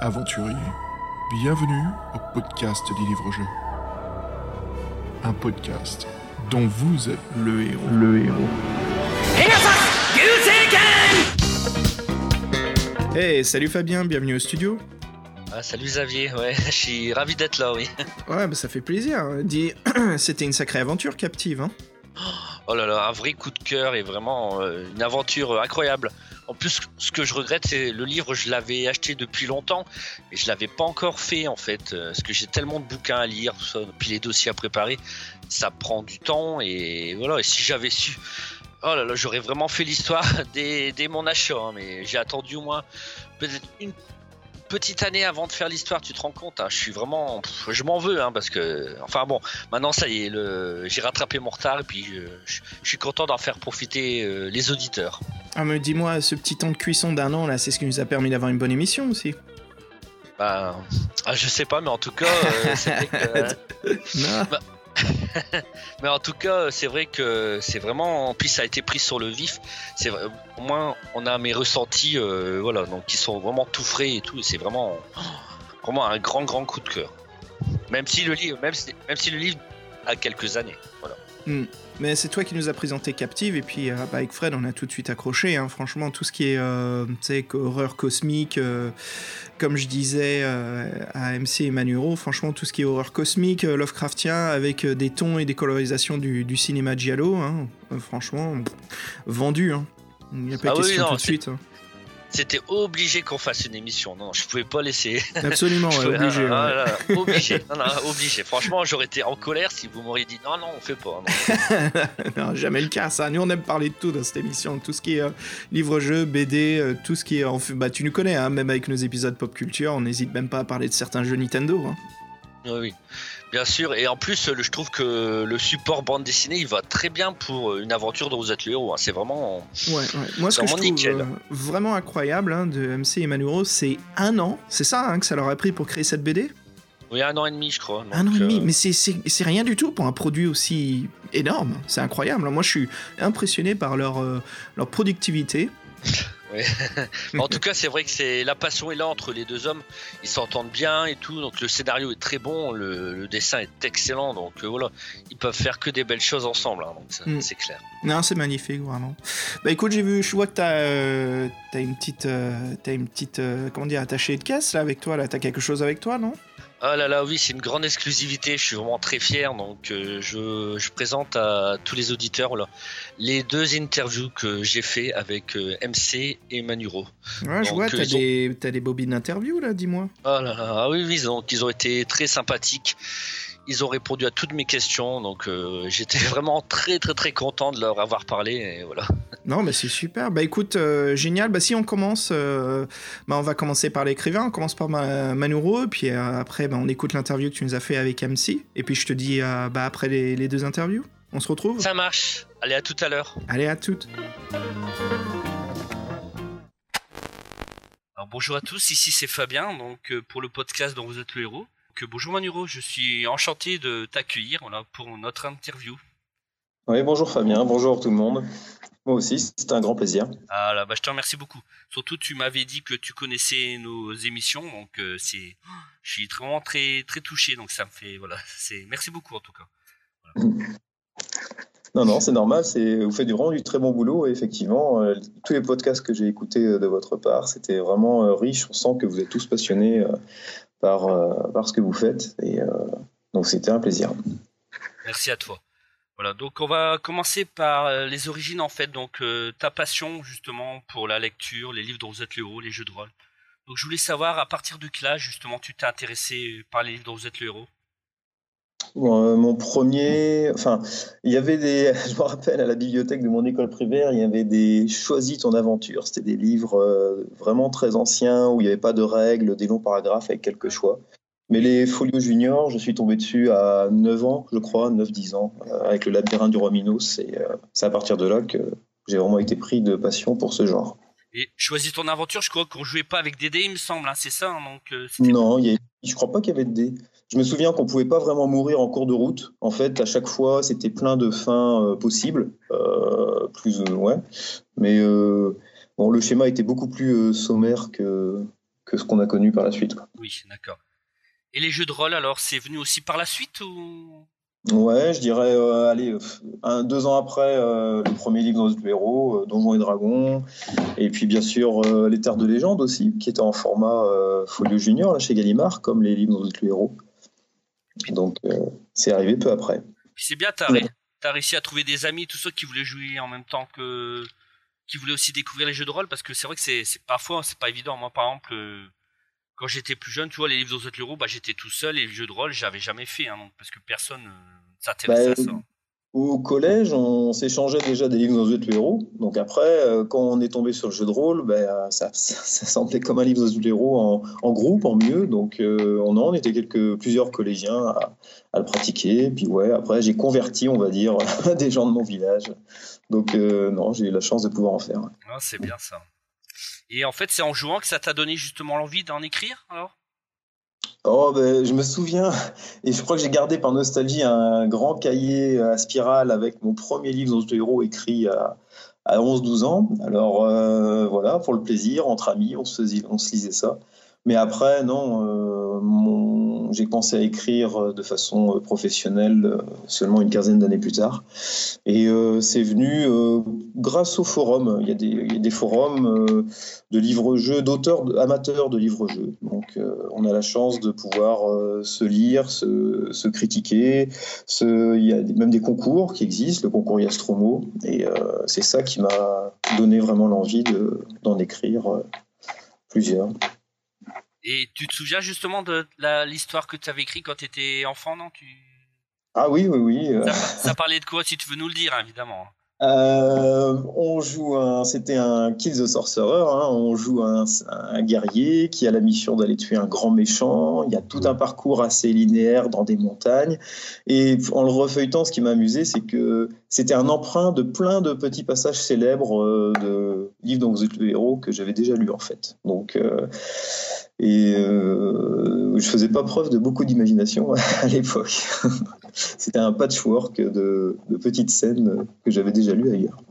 aventuriers, bienvenue au podcast des livres-jeux. Un podcast dont vous êtes le héros. Le héros. Hey, salut Fabien, bienvenue au studio. Ah, salut Xavier, ouais, je suis ravi d'être là, oui. Ouais, bah ça fait plaisir. Dis, c'était une sacrée aventure captive, hein Oh là là, un vrai coup de cœur et vraiment euh, une aventure incroyable. En plus, ce que je regrette, c'est le livre, je l'avais acheté depuis longtemps, mais je l'avais pas encore fait en fait, euh, parce que j'ai tellement de bouquins à lire, puis les dossiers à préparer, ça prend du temps et voilà. Et si j'avais su, oh là là, j'aurais vraiment fait l'histoire dès, dès mon achat, hein, mais j'ai attendu au moins peut-être une petite année avant de faire l'histoire, tu te rends compte, hein, je suis vraiment, pff, je m'en veux, hein, parce que, enfin bon, maintenant ça y est, le, j'ai rattrapé mon retard et puis euh, je, je suis content d'en faire profiter euh, les auditeurs. Ah mais dis-moi, ce petit temps de cuisson d'un an là, c'est ce qui nous a permis d'avoir une bonne émission aussi. Ben, ah, je sais pas, mais en tout cas, euh, c'est vrai que. mais en tout cas, c'est vrai que c'est vraiment, en plus ça a été pris sur le vif. C'est vrai- au moins on a mes ressentis, euh, voilà, donc qui sont vraiment tout frais et tout. C'est vraiment, vraiment un grand grand coup de cœur. Même si le livre, même si le livre a quelques années, voilà. Hmm. Mais c'est toi qui nous as présenté Captive et puis euh, bah, avec Fred on a tout de suite accroché. hein. Franchement tout ce qui est euh, horreur cosmique, euh, comme je disais à MC et Manuro, franchement tout ce qui est horreur cosmique, Lovecraftien avec euh, des tons et des colorisations du, du cinéma giallo, hein. Euh, franchement vendu. Hein. Il n'y a pas Ah oui, question non, tout de suite. C'était obligé qu'on fasse une émission. Non, je pouvais pas laisser. Absolument, pouvais- obligé. ah, ouais. ah, obligé. Non, non, obligé. Franchement, j'aurais été en colère si vous m'auriez dit non, non, on fait pas. non. jamais le cas, ça. Nous, on aime parler de tout dans cette émission. Tout ce qui est euh, livre-jeu, BD, euh, tout ce qui est. en- Bah, tu nous connais, hein, même avec nos épisodes pop culture, on n'hésite même pas à parler de certains jeux Nintendo. hein. Oui, oui, bien sûr. Et en plus, je trouve que le support bande dessinée, il va très bien pour une aventure dont vous êtes le héros. hein. C'est vraiment. Ouais, ouais. Moi, ce que je trouve euh, vraiment incroyable hein, de MC et Manuro, c'est un an. C'est ça hein, que ça leur a pris pour créer cette BD Oui, un an et demi, je crois. Un an et demi. euh, Mais c'est- rien du tout pour un produit aussi énorme. C'est incroyable. Moi, je suis impressionné par leur, euh, leur productivité. En tout cas, c'est vrai que c'est la passion est là entre les deux hommes. Ils s'entendent bien et tout. Donc le scénario est très bon, le, le dessin est excellent. Donc euh, voilà, ils peuvent faire que des belles choses ensemble. hein. donc Mm. c'est clair. Non, c'est magnifique, vraiment. Bah écoute, j'ai vu, je vois que t'as euh, t'as une petite, euh, t'as une petite, euh, comment dire, attachée de caisse là avec toi. Là, t'as quelque chose avec toi, non? Ah là là, oui, c'est une grande exclusivité. Je suis vraiment très fier. Donc, euh, je, je présente à tous les auditeurs là, les deux interviews que j'ai fait avec euh, MC et Manuro. Ouais, je vois, euh, t'as ont- des, t'as des bobines d'interview là, dis-moi. Ah là là, ah oui, oui, donc ils ont été très sympathiques. Ils ont répondu à toutes mes questions. Donc, euh, j'étais vraiment très, très, très content de leur avoir parlé. Et voilà. Non, mais c'est super. Bah écoute, euh, génial. Bah si on commence, euh, bah on va commencer par l'écrivain. On commence par Ma- Manuro, puis euh, après, bah, on écoute l'interview que tu nous as fait avec MC. Et puis je te dis, euh, bah après les, les deux interviews, on se retrouve? Ça marche. Allez, à tout à l'heure. Allez, à toutes. Alors bonjour à tous, ici c'est Fabien, donc euh, pour le podcast dont vous êtes le héros. Donc, bonjour Manuro, je suis enchanté de t'accueillir voilà, pour notre interview. Oui, bonjour Fabien, bonjour tout le monde. Moi aussi, c'était un grand plaisir. Ah là, bah, je te remercie beaucoup. Surtout tu m'avais dit que tu connaissais nos émissions, donc euh, c'est, je suis vraiment très très touché, donc ça me fait voilà, c'est merci beaucoup en tout cas. Non, non, c'est normal, c'est, vous faites du- vraiment du très bon boulot. Et effectivement, euh, tous les podcasts que j'ai écoutés euh, de votre part, c'était vraiment euh, riche. On sent que vous êtes tous passionnés par, euh, par ce que vous faites. Et euh, donc, c'était un plaisir. Merci à toi. Voilà, donc on va commencer par euh, les origines en fait, donc ta passion justement pour la lecture, les livres êtes le héros, les jeux de rôle. Donc je voulais savoir à partir de quel âge justement tu t'es intéressé par les livres le héros? Bon, euh, mon premier, enfin, il y avait des, je me rappelle à la bibliothèque de mon école primaire, il y avait des Choisis ton aventure. C'était des livres euh, vraiment très anciens où il n'y avait pas de règles, des longs paragraphes avec quelques choix. Mais les Folios Junior, je suis tombé dessus à 9 ans, je crois, 9-10 ans, euh, avec le labyrinthe du roi Minos. Et c'est à partir de là que j'ai vraiment été pris de passion pour ce genre. Et choisis ton aventure, je crois qu'on jouait pas avec des dés, il me semble, hein, c'est ça. hein, donc Non, il y a- je crois pas qu'il y avait de dés. Je me souviens qu'on pouvait pas vraiment mourir en cours de route. En fait, à chaque fois, c'était plein de fins euh, possibles, euh, plus ou ouais. Mais euh, bon, le schéma était beaucoup plus euh, sommaire que que ce qu'on a connu par la suite. Oui, d'accord. Et les jeux de rôle, alors, c'est venu aussi par la suite ou? Ouais, je dirais, euh, allez, un, deux ans après euh, le premier livre dans le héros, euh, Donjons et Dragons, et puis bien sûr Les Terres de Légende aussi, qui était en format folio junior là, chez Gallimard, comme les livres dans le héros. Donc c'est arrivé peu après. C'est bien, t'as, as réussi à trouver des amis, tous ceux qui voulaient jouer en même temps que, qui voulaient aussi découvrir les jeux de rôle, parce que c'est vrai que c'est, parfois c'est pas évident. Moi, par exemple quand j'étais plus jeune, tu vois, les livres d'Ozot Leroux, bah, j'étais tout seul et les jeux de rôle, j'avais jamais fait, hein, parce que personne ne euh, s'intéressait bah, à ça. Au collège, on s'échangeait déjà des livres d'Ozot Leroux. Donc après, euh, quand on est tombé sur le jeu de rôle, bah, ça, ça, semblait comme un livre d'Ozot Leroux en, en, groupe, en mieux. Donc euh, on, en était quelques, plusieurs collégiens à, le pratiquer. Puis ouais, après, j'ai converti, on va dire, des gens de mon village. Donc non, j'ai eu la chance de pouvoir en faire. Ah, c'est bien ça. Et en fait, c'est en jouant que ça t'a donné justement l'envie d'en écrire alors? Oh, ben, je me souviens, et je crois que j'ai gardé par nostalgie un grand cahier à spirale avec mon premier livre dans héros écrit à, à 11-12 ans. Alors euh, voilà, pour le plaisir, entre amis, on se, on se lisait ça. Mais après, non, euh, j'ai pensé à écrire euh, de façon euh, professionnelle seulement une quinzaine d'années plus tard. Et c'est venu grâce au forum. Il y a des, forums de livres-jeux, d'auteurs amateurs de livres-jeux. Donc on a la chance de pouvoir se lire, se, se critiquer. Il y a même des concours qui existent, le concours Yastromo. Et c'est ça qui m'a donné vraiment l'envie d'en écrire plusieurs. Et tu te souviens justement de l'histoire que tu avais écrite quand tu étais enfant, non? Tu... Ah oui, oui, oui. Euh. Ça, parlait de quoi, si tu veux nous le dire, évidemment euh, on joue un, c'était un Kill the Sorcerer. Hein. on joue un, un, guerrier qui a la mission d'aller tuer un grand méchant. Il y a tout un parcours assez linéaire dans des montagnes. Et en le refeuilletant, ce qui m'a amusé, c'est que c'était un emprunt de plein de petits passages célèbres euh, de livres dont vous êtes le héros que j'avais déjà lu en fait. Donc euh, et euh, je faisais pas preuve de beaucoup d'imagination à l'époque. C'était un patchwork de, de petites scènes que j'avais déjà lues ailleurs.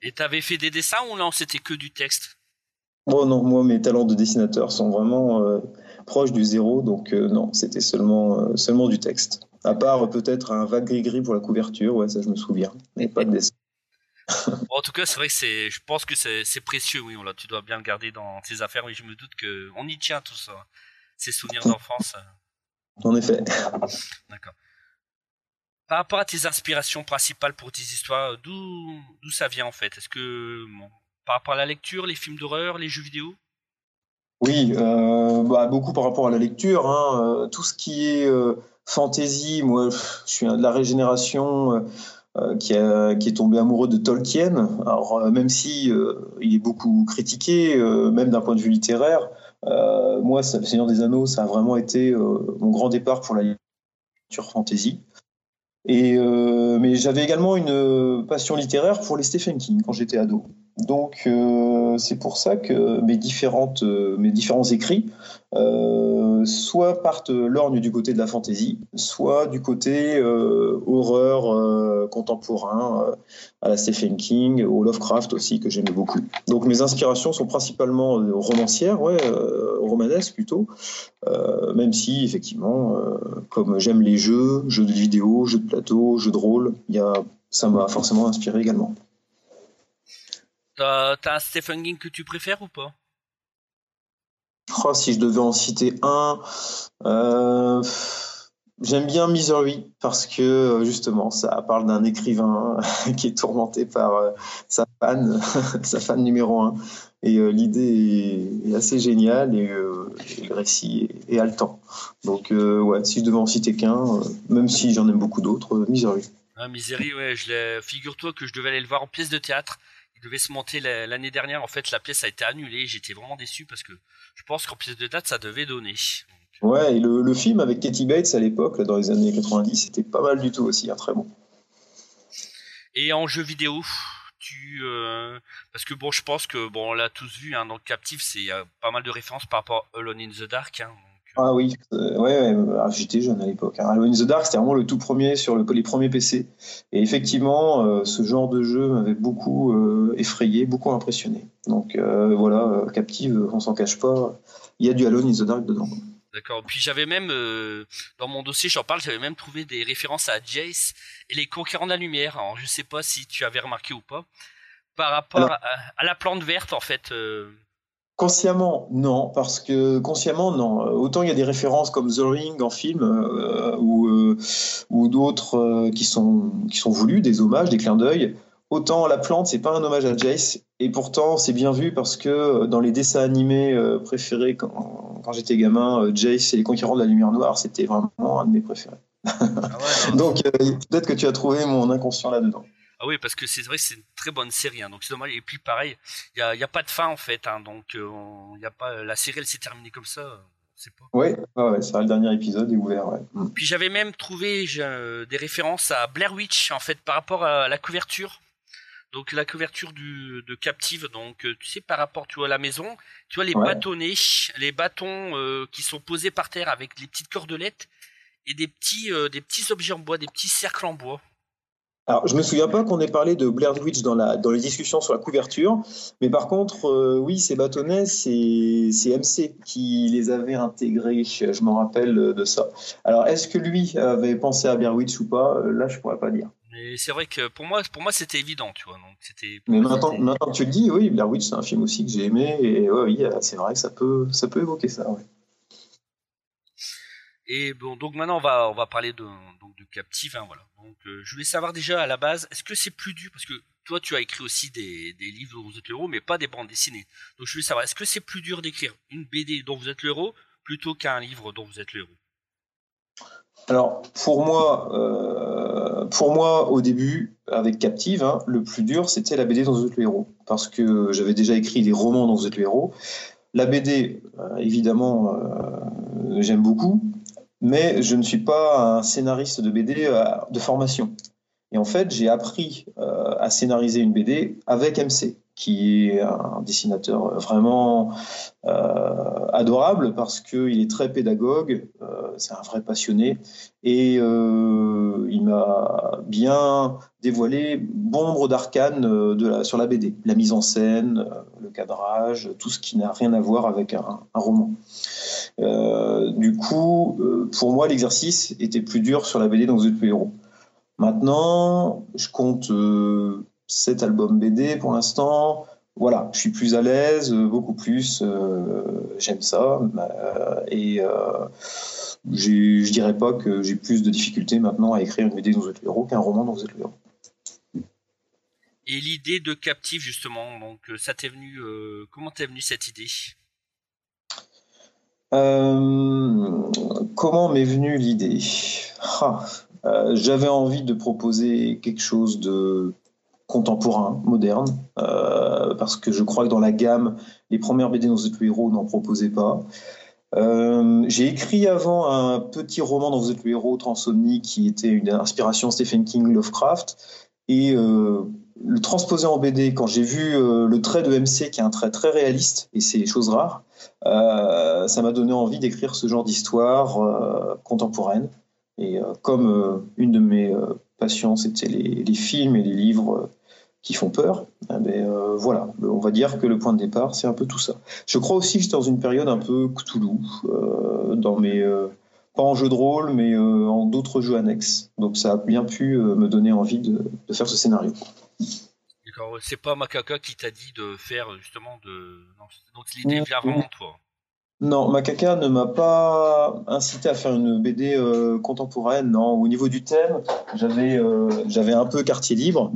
Et tu avais fait des dessins ou non C'était que du texte? Oh non, moi mes talents de dessinateur sont vraiment euh, proches du zéro, donc euh, non, c'était seulement, euh, seulement du texte. À part peut-être un vague gris-gris pour la couverture, ouais, ça je me souviens, mais pas de dessin en tout cas, c'est vrai que c'est, je pense que c'est précieux, oui. Là, tu dois bien le garder dans tes affaires, mais je me doute que on y tient tout ça, ces souvenirs d'enfance. En effet. D'accord. Par rapport à tes inspirations principales pour tes histoires, d'où d'où ça vient en fait? Est-ce que par rapport à la lecture, les films d'horreur, les jeux vidéo? Oui, euh, bah, beaucoup par rapport à la lecture. Hein. Euh, tout ce qui est euh, fantasy, moi, je suis de la régénération euh, qui, est tombé amoureux de Tolkien. Alors, euh, même si euh, il est beaucoup critiqué, même d'un point de vue littéraire, moi, Seigneur des Anneaux, ça a vraiment été mon grand départ pour la littérature fantasy. Et, mais j'avais également une passion littéraire pour les Stephen King quand j'étais ado. Donc euh, c'est pour ça que mes, différentes, euh, mes différents écrits euh, soit partent lorgne du côté de la fantaisie, soit du côté horreur contemporain à la Stephen King, au Lovecraft aussi que j'aimais beaucoup. Donc mes inspirations sont principalement romancières, ouais, romanesques plutôt, même si effectivement, comme j'aime les jeux, jeux de vidéo, jeux de plateau, jeux de rôle, y a, ça m'a forcément inspiré également. T'as un Stephen King que tu préfères ou pas? Oh, Si je devais en citer un, euh, j'aime bien Misery parce que justement ça parle d'un écrivain qui est tourmenté par euh, sa fan, sa fan numéro un. Et euh, l'idée est, assez géniale et, le récit est, haletant. Donc ouais, si je devais en citer qu'un, même si j'en aime beaucoup d'autres, Misery. Ah, Misery, ouais, figure-toi que je devais aller le voir en pièce de théâtre il devait se monter l'année dernière. En fait, la pièce a été annulée. J'étais vraiment déçu parce que je pense qu'en pièce de date, ça devait donner. Ouais, et le, film avec Katie Bates à l'époque, dans les années 90, c'était pas mal du tout aussi, un très bon. Et en jeu vidéo, tu euh, parce que bon, je pense que bon, on l'a tous vu, hein, donc Captive, c'est pas mal de références par rapport à Alone in the Dark. Hein, Ah oui, ouais, ouais ah, j'étais jeune à l'époque. Hein. Alone in the Dark, c'était vraiment le tout premier sur le, les premiers PC. Et effectivement, ce genre de jeu m'avait beaucoup effrayé, beaucoup impressionné. Donc voilà, Captive, on s'en cache pas, il y a du Alone in the Dark dedans. D'accord. Puis j'avais même, euh, dans mon dossier, j'en parle, j'avais même trouvé des références à Jace et les Conquérants de la Lumière. Alors je sais pas si tu avais remarqué ou pas. Par rapport à, la plante verte, en fait. Euh. Consciemment, non, parce que consciemment, non. Autant il y a des références comme The Ring en film euh, ou, ou d'autres qui sont qui sont voulus, des hommages, des clins d'œil. Autant la plante, c'est pas un hommage à Jace, et pourtant c'est bien vu parce que euh, dans les dessins animés euh, préférés quand, quand j'étais gamin, euh, Jace et les Conquérants de la Lumière Noire, c'était vraiment un de mes préférés. Ah donc peut-être que tu as trouvé mon inconscient là-dedans. Ah oui, parce que c'est vrai que c'est une très bonne série, hein, donc c'est dommage. Et puis pareil, il n'y a, a, pas de fin en fait, hein, donc y a pas, la série elle s'est terminée comme ça. Pas... Oui, ouais, c'est le dernier épisode est ouvert. Mm. Puis j'avais même trouvé des références à Blair Witch en fait par rapport à la couverture. Donc la couverture du, de Captive, donc euh, tu sais par rapport tu vois à la maison, tu vois les bâtonnets, les bâtons euh, qui sont posés par terre avec les petites cordelettes et des petits euh, des petits objets en bois, des petits cercles en bois. Alors, je me souviens pas qu'on ait parlé de Blair Witch dans, la, dans les discussions sur la couverture, mais par contre, oui, ces bâtonnets, c'est, MC qui les avait intégrés, je, m'en rappelle de ça. Alors, est-ce que lui avait pensé à Blair Witch ou pas? Là, je pourrais pas dire. Mais c'est vrai que pour moi, pour moi, c'était évident, tu vois. Donc c'était. Mais maintenant, maintenant, tu le dis, oui, Blair Witch, c'est un film aussi que j'ai aimé, et oui, c'est vrai que ça peut, ça peut évoquer ça. Ouais. Et bon, donc maintenant, on va, on va parler de, donc de Captive, hein, voilà. Donc, euh, je voulais savoir déjà à la base, est-ce que c'est plus dur? Parce que toi, tu as écrit aussi des, des livres dont vous êtes le héros, mais pas des bandes dessinées. Donc, je voulais savoir, est-ce que c'est plus dur d'écrire une BD dont vous êtes le héros plutôt qu'un livre dont vous êtes le héros? Alors pour moi, euh, pour moi au début avec Captive, hein, le plus dur c'était la BD dont vous êtes le parce que j'avais déjà écrit des romans dont vous êtes le. La BD, euh, évidemment, j'aime beaucoup, mais je ne suis pas un scénariste de BD de formation. Et en fait, j'ai appris à scénariser une BD avec MC qui est un dessinateur vraiment euh, adorable parce qu'il est très pédagogue, euh, c'est un vrai passionné, et euh, il m'a bien dévoilé bon nombre d'arcanes sur la BD, la mise en scène, le cadrage, tout ce qui n'a rien à voir avec un, roman. Du coup, pour moi, l'exercice était plus dur sur la BD dans The Héros. Maintenant, je compte cet album BD pour l'instant. Voilà, je suis plus à l'aise, euh, beaucoup plus. Euh, j'aime ça. Euh, et je dirais pas que j'ai plus de difficultés maintenant à écrire une BD dans The Héros qu'un roman dans The Héros. Et l'idée de Captive, justement, donc ça t'est venu. comment t'es venu cette idée? Comment m'est venue l'idée? Ah, J'avais envie de proposer quelque chose de contemporain, moderne, euh, parce que je crois que dans la gamme, les premières BD dans êtes héros n'en proposaient pas. Euh, j'ai écrit avant un petit roman dans Vous êtes le héros, Transomnie, qui était une inspiration Stephen King, Lovecraft, et euh, le transposer en BD, quand j'ai vu le trait de MC, qui est un trait très réaliste, et c'est chose rare, ça m'a donné envie d'écrire ce genre d'histoire contemporaine. Et comme une de mes passions, c'était les, films et les livres qui font peur, eh ben, euh, voilà, on va dire que le point de départ, c'est un peu tout ça. Je crois aussi que j'étais dans une période un peu Cthulhu, euh, dans mes, euh, pas en jeu de rôle, mais en d'autres jeux annexes. Donc ça a bien pu me donner envie de, faire ce scénario. D'accord, c'est pas Makaka qui t'a dit de faire justement de. donc l'idée vient vraiment de toi. Non, Makaka ne m'a pas incité à faire une BD contemporaine. Non, au niveau du thème, j'avais j'avais un peu quartier libre.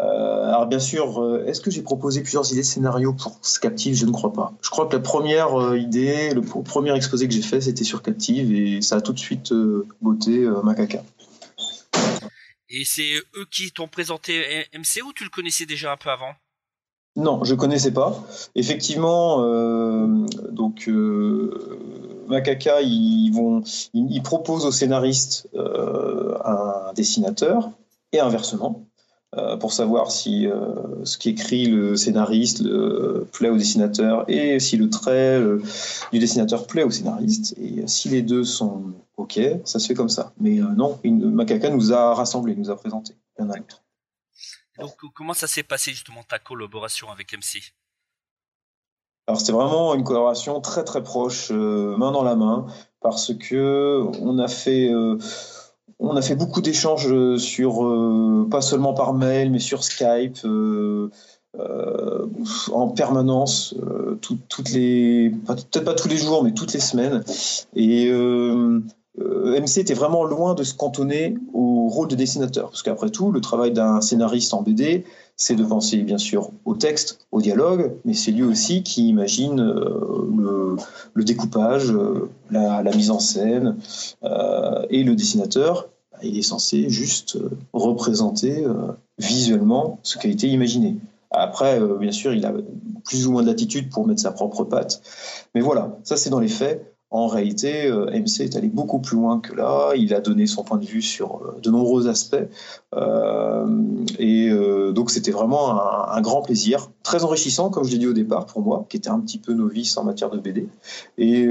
Euh, alors bien sûr, euh, est-ce que j'ai proposé plusieurs idées de scénario pour Captive? Je ne crois pas. Je crois que la première euh, idée, le premier exposé que j'ai fait, c'était sur Captive et ça a tout de suite beauté Macaca. Et c'est eux qui t'ont présenté MC ou tu le connaissais déjà un peu avant? Non, je connaissais pas. Effectivement, donc Macaca, ils vont, proposent aux scénaristes un dessinateur et inversement. Euh, pour savoir si ce qu'écrit le scénariste le, plaît au dessinateur et si le trait du dessinateur plaît au scénariste. Et si les deux sont OK, ça se fait comme ça. Mais non, Macaca nous a rassemblés, nous a présentés l'un à l'autre. Donc, comment ça s'est passé justement ta collaboration avec MC alors c'était vraiment une collaboration très très proche, euh, main dans la main, parce que on a fait, euh, on a fait beaucoup d'échanges sur, euh, pas seulement par mail, mais sur Skype, en permanence, toutes les, peut-être pas tous les jours, mais toutes les semaines. Et MC était vraiment loin de se cantonner au rôle de dessinateur, parce qu'après tout, le travail d'un scénariste en BD, c'est de penser bien sûr au texte, au dialogue, mais c'est lui aussi qui imagine euh, le, découpage, euh, la, mise en scène, euh, et le dessinateur, bah, il est censé juste représenter visuellement ce qui a été imaginé. Après, bien sûr, il a plus ou moins d'attitude pour mettre sa propre patte, mais voilà, ça c'est dans les faits. En réalité, euh, MC est allé beaucoup plus loin que là. Il a donné son point de vue sur euh, de nombreux aspects. Euh, et donc, c'était vraiment un, grand plaisir, très enrichissant, comme je l'ai dit au départ, pour moi, qui était un petit peu novice en matière de BD. Et,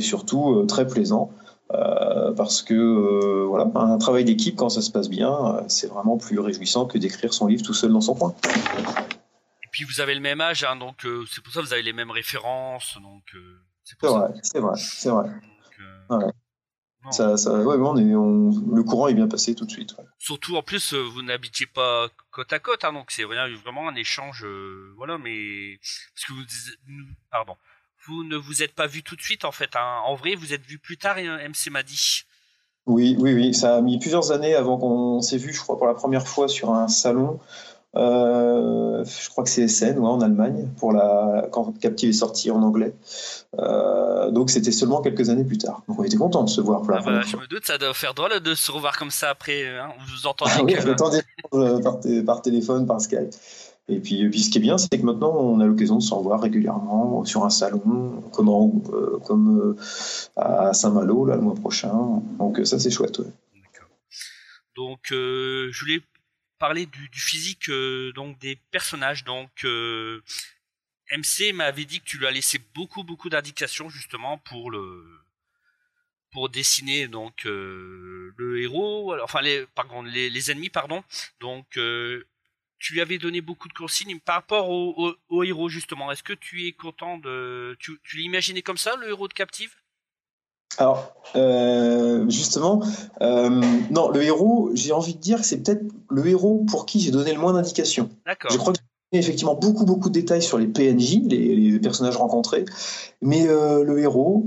surtout, très plaisant. parce que voilà, un travail d'équipe, quand ça se passe bien, c'est vraiment plus réjouissant que d'écrire son livre tout seul dans son coin. Et puis vous avez le même âge, hein, donc c'est pour ça que vous avez les mêmes références, donc c'est vrai, c'est vrai, c'est vrai. Euh, ça, ça, ouais, on est, on, le courant est bien passé tout de suite. Surtout en plus, euh, vous n'habitiez pas côte à côte, hein, donc c'est vraiment un échange, euh, voilà. Mais parce que vous, pardon, vous ne vous êtes pas vu tout de suite en fait. Hein. En vrai, vous êtes vu plus tard. MC m'a dit. Oui, oui, oui. Ça a mis plusieurs années avant qu'on s'est vu, je crois, pour la première fois sur un salon. Euh, je crois que c'est Essen, en Allemagne, pour la, quand Captive est sorti en anglais. Euh, donc c'était seulement quelques années plus tard. Donc on était content de se voir. Ah bah, je me doute, ça doit faire drôle de se revoir comme ça après. Hein, vous entendez ah, oui, par, par, téléphone, par Skype. Et puis, puis, ce qui est bien, c'est que maintenant, on a l'occasion de s'en voir régulièrement sur un salon, comme, euh, comme à Saint-Malo, là, le mois prochain. Donc ça, c'est chouette. Donc, je voulais parler du, physique euh, donc des personnages. Donc euh, MC m'avait dit que tu lui as laissé beaucoup beaucoup d'indications justement pour le pour dessiner donc euh, le héros, enfin les pardon les, les ennemis pardon. Donc tu lui avais donné beaucoup de consignes par rapport au, héros justement. Est-ce que tu es content de tu, tu l'imaginais comme ça le héros de Captive? Alors, euh, justement, euh, non, le héros, j'ai envie de dire que c'est peut-être le héros pour qui j'ai donné le moins d'indications. D'accord. Je crois que j'ai effectivement beaucoup, beaucoup de détails sur les PNJ, les, personnages rencontrés, mais euh, le héros,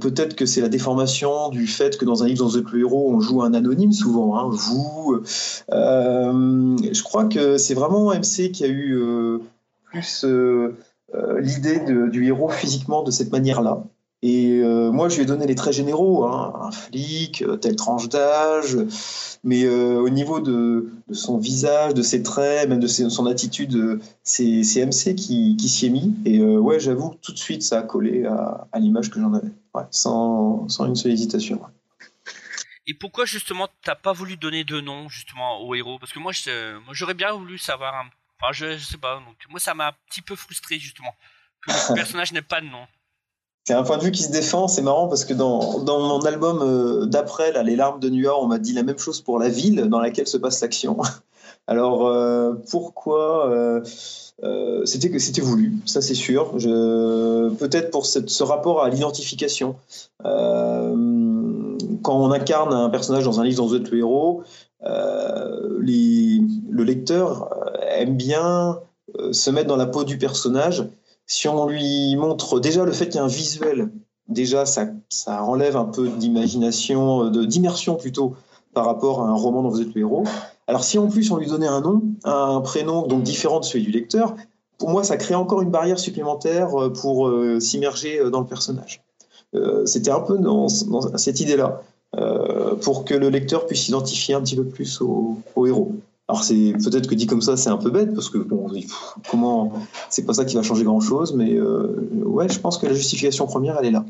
peut-être que c'est la déformation du fait que dans un livre dans le héros, on joue un anonyme souvent, hein, vous. je crois que c'est vraiment MC qui a eu plus l'idée du héros physiquement de cette manière-là. Et euh, moi, je lui ai donné les traits généraux, hein, un flic, euh, telle tranche d'âge, mais euh, au niveau de, son visage, de ses traits, même de son attitude, c'est MC qui, s'y est mis. Et ouais, j'avoue, tout de suite, ça a collé à, l'image que j'en avais, sans, une seule hésitation. Et pourquoi justement t'as pas voulu donner de nom justement au héros? Parce que moi, j'aurais bien voulu savoir. Un... Enfin, je, je sais pas. Donc moi, ça m'a un petit peu frustré justement que le personnage n'ait pas de nom. C'est un point de vue qui se défend, c'est marrant parce que dans, dans mon album euh, d'après, là, Les larmes de York, on m'a dit la même chose pour la ville dans laquelle se passe l'action. Alors euh, pourquoi euh, C'était que c'était voulu, ça c'est sûr. Peut-être pour ce rapport à l'identification. quand on incarne un personnage dans un livre vous êtes le héros, les, le lecteur aime bien se mettre dans la peau du personnage si on lui montre déjà le fait qu'il y a un visuel, déjà ça, ça enlève un peu d'imagination, d'immersion plutôt par rapport à un roman dont vous êtes le héros. Alors si en plus on lui donnait un nom, un prénom donc différent de celui du lecteur, pour moi ça crée encore une barrière supplémentaire euh, pour euh, s'immerger euh, dans le personnage. C'était un peu dans, cette idée-là, pour que le lecteur puisse s'identifier un petit peu plus au héros. Alors c'est peut-être que dit comme ça, c'est un peu bête parce que bon, comment, c'est pas ça qui va changer grand chose, mais euh, ouais, je pense que la justification première, elle est là.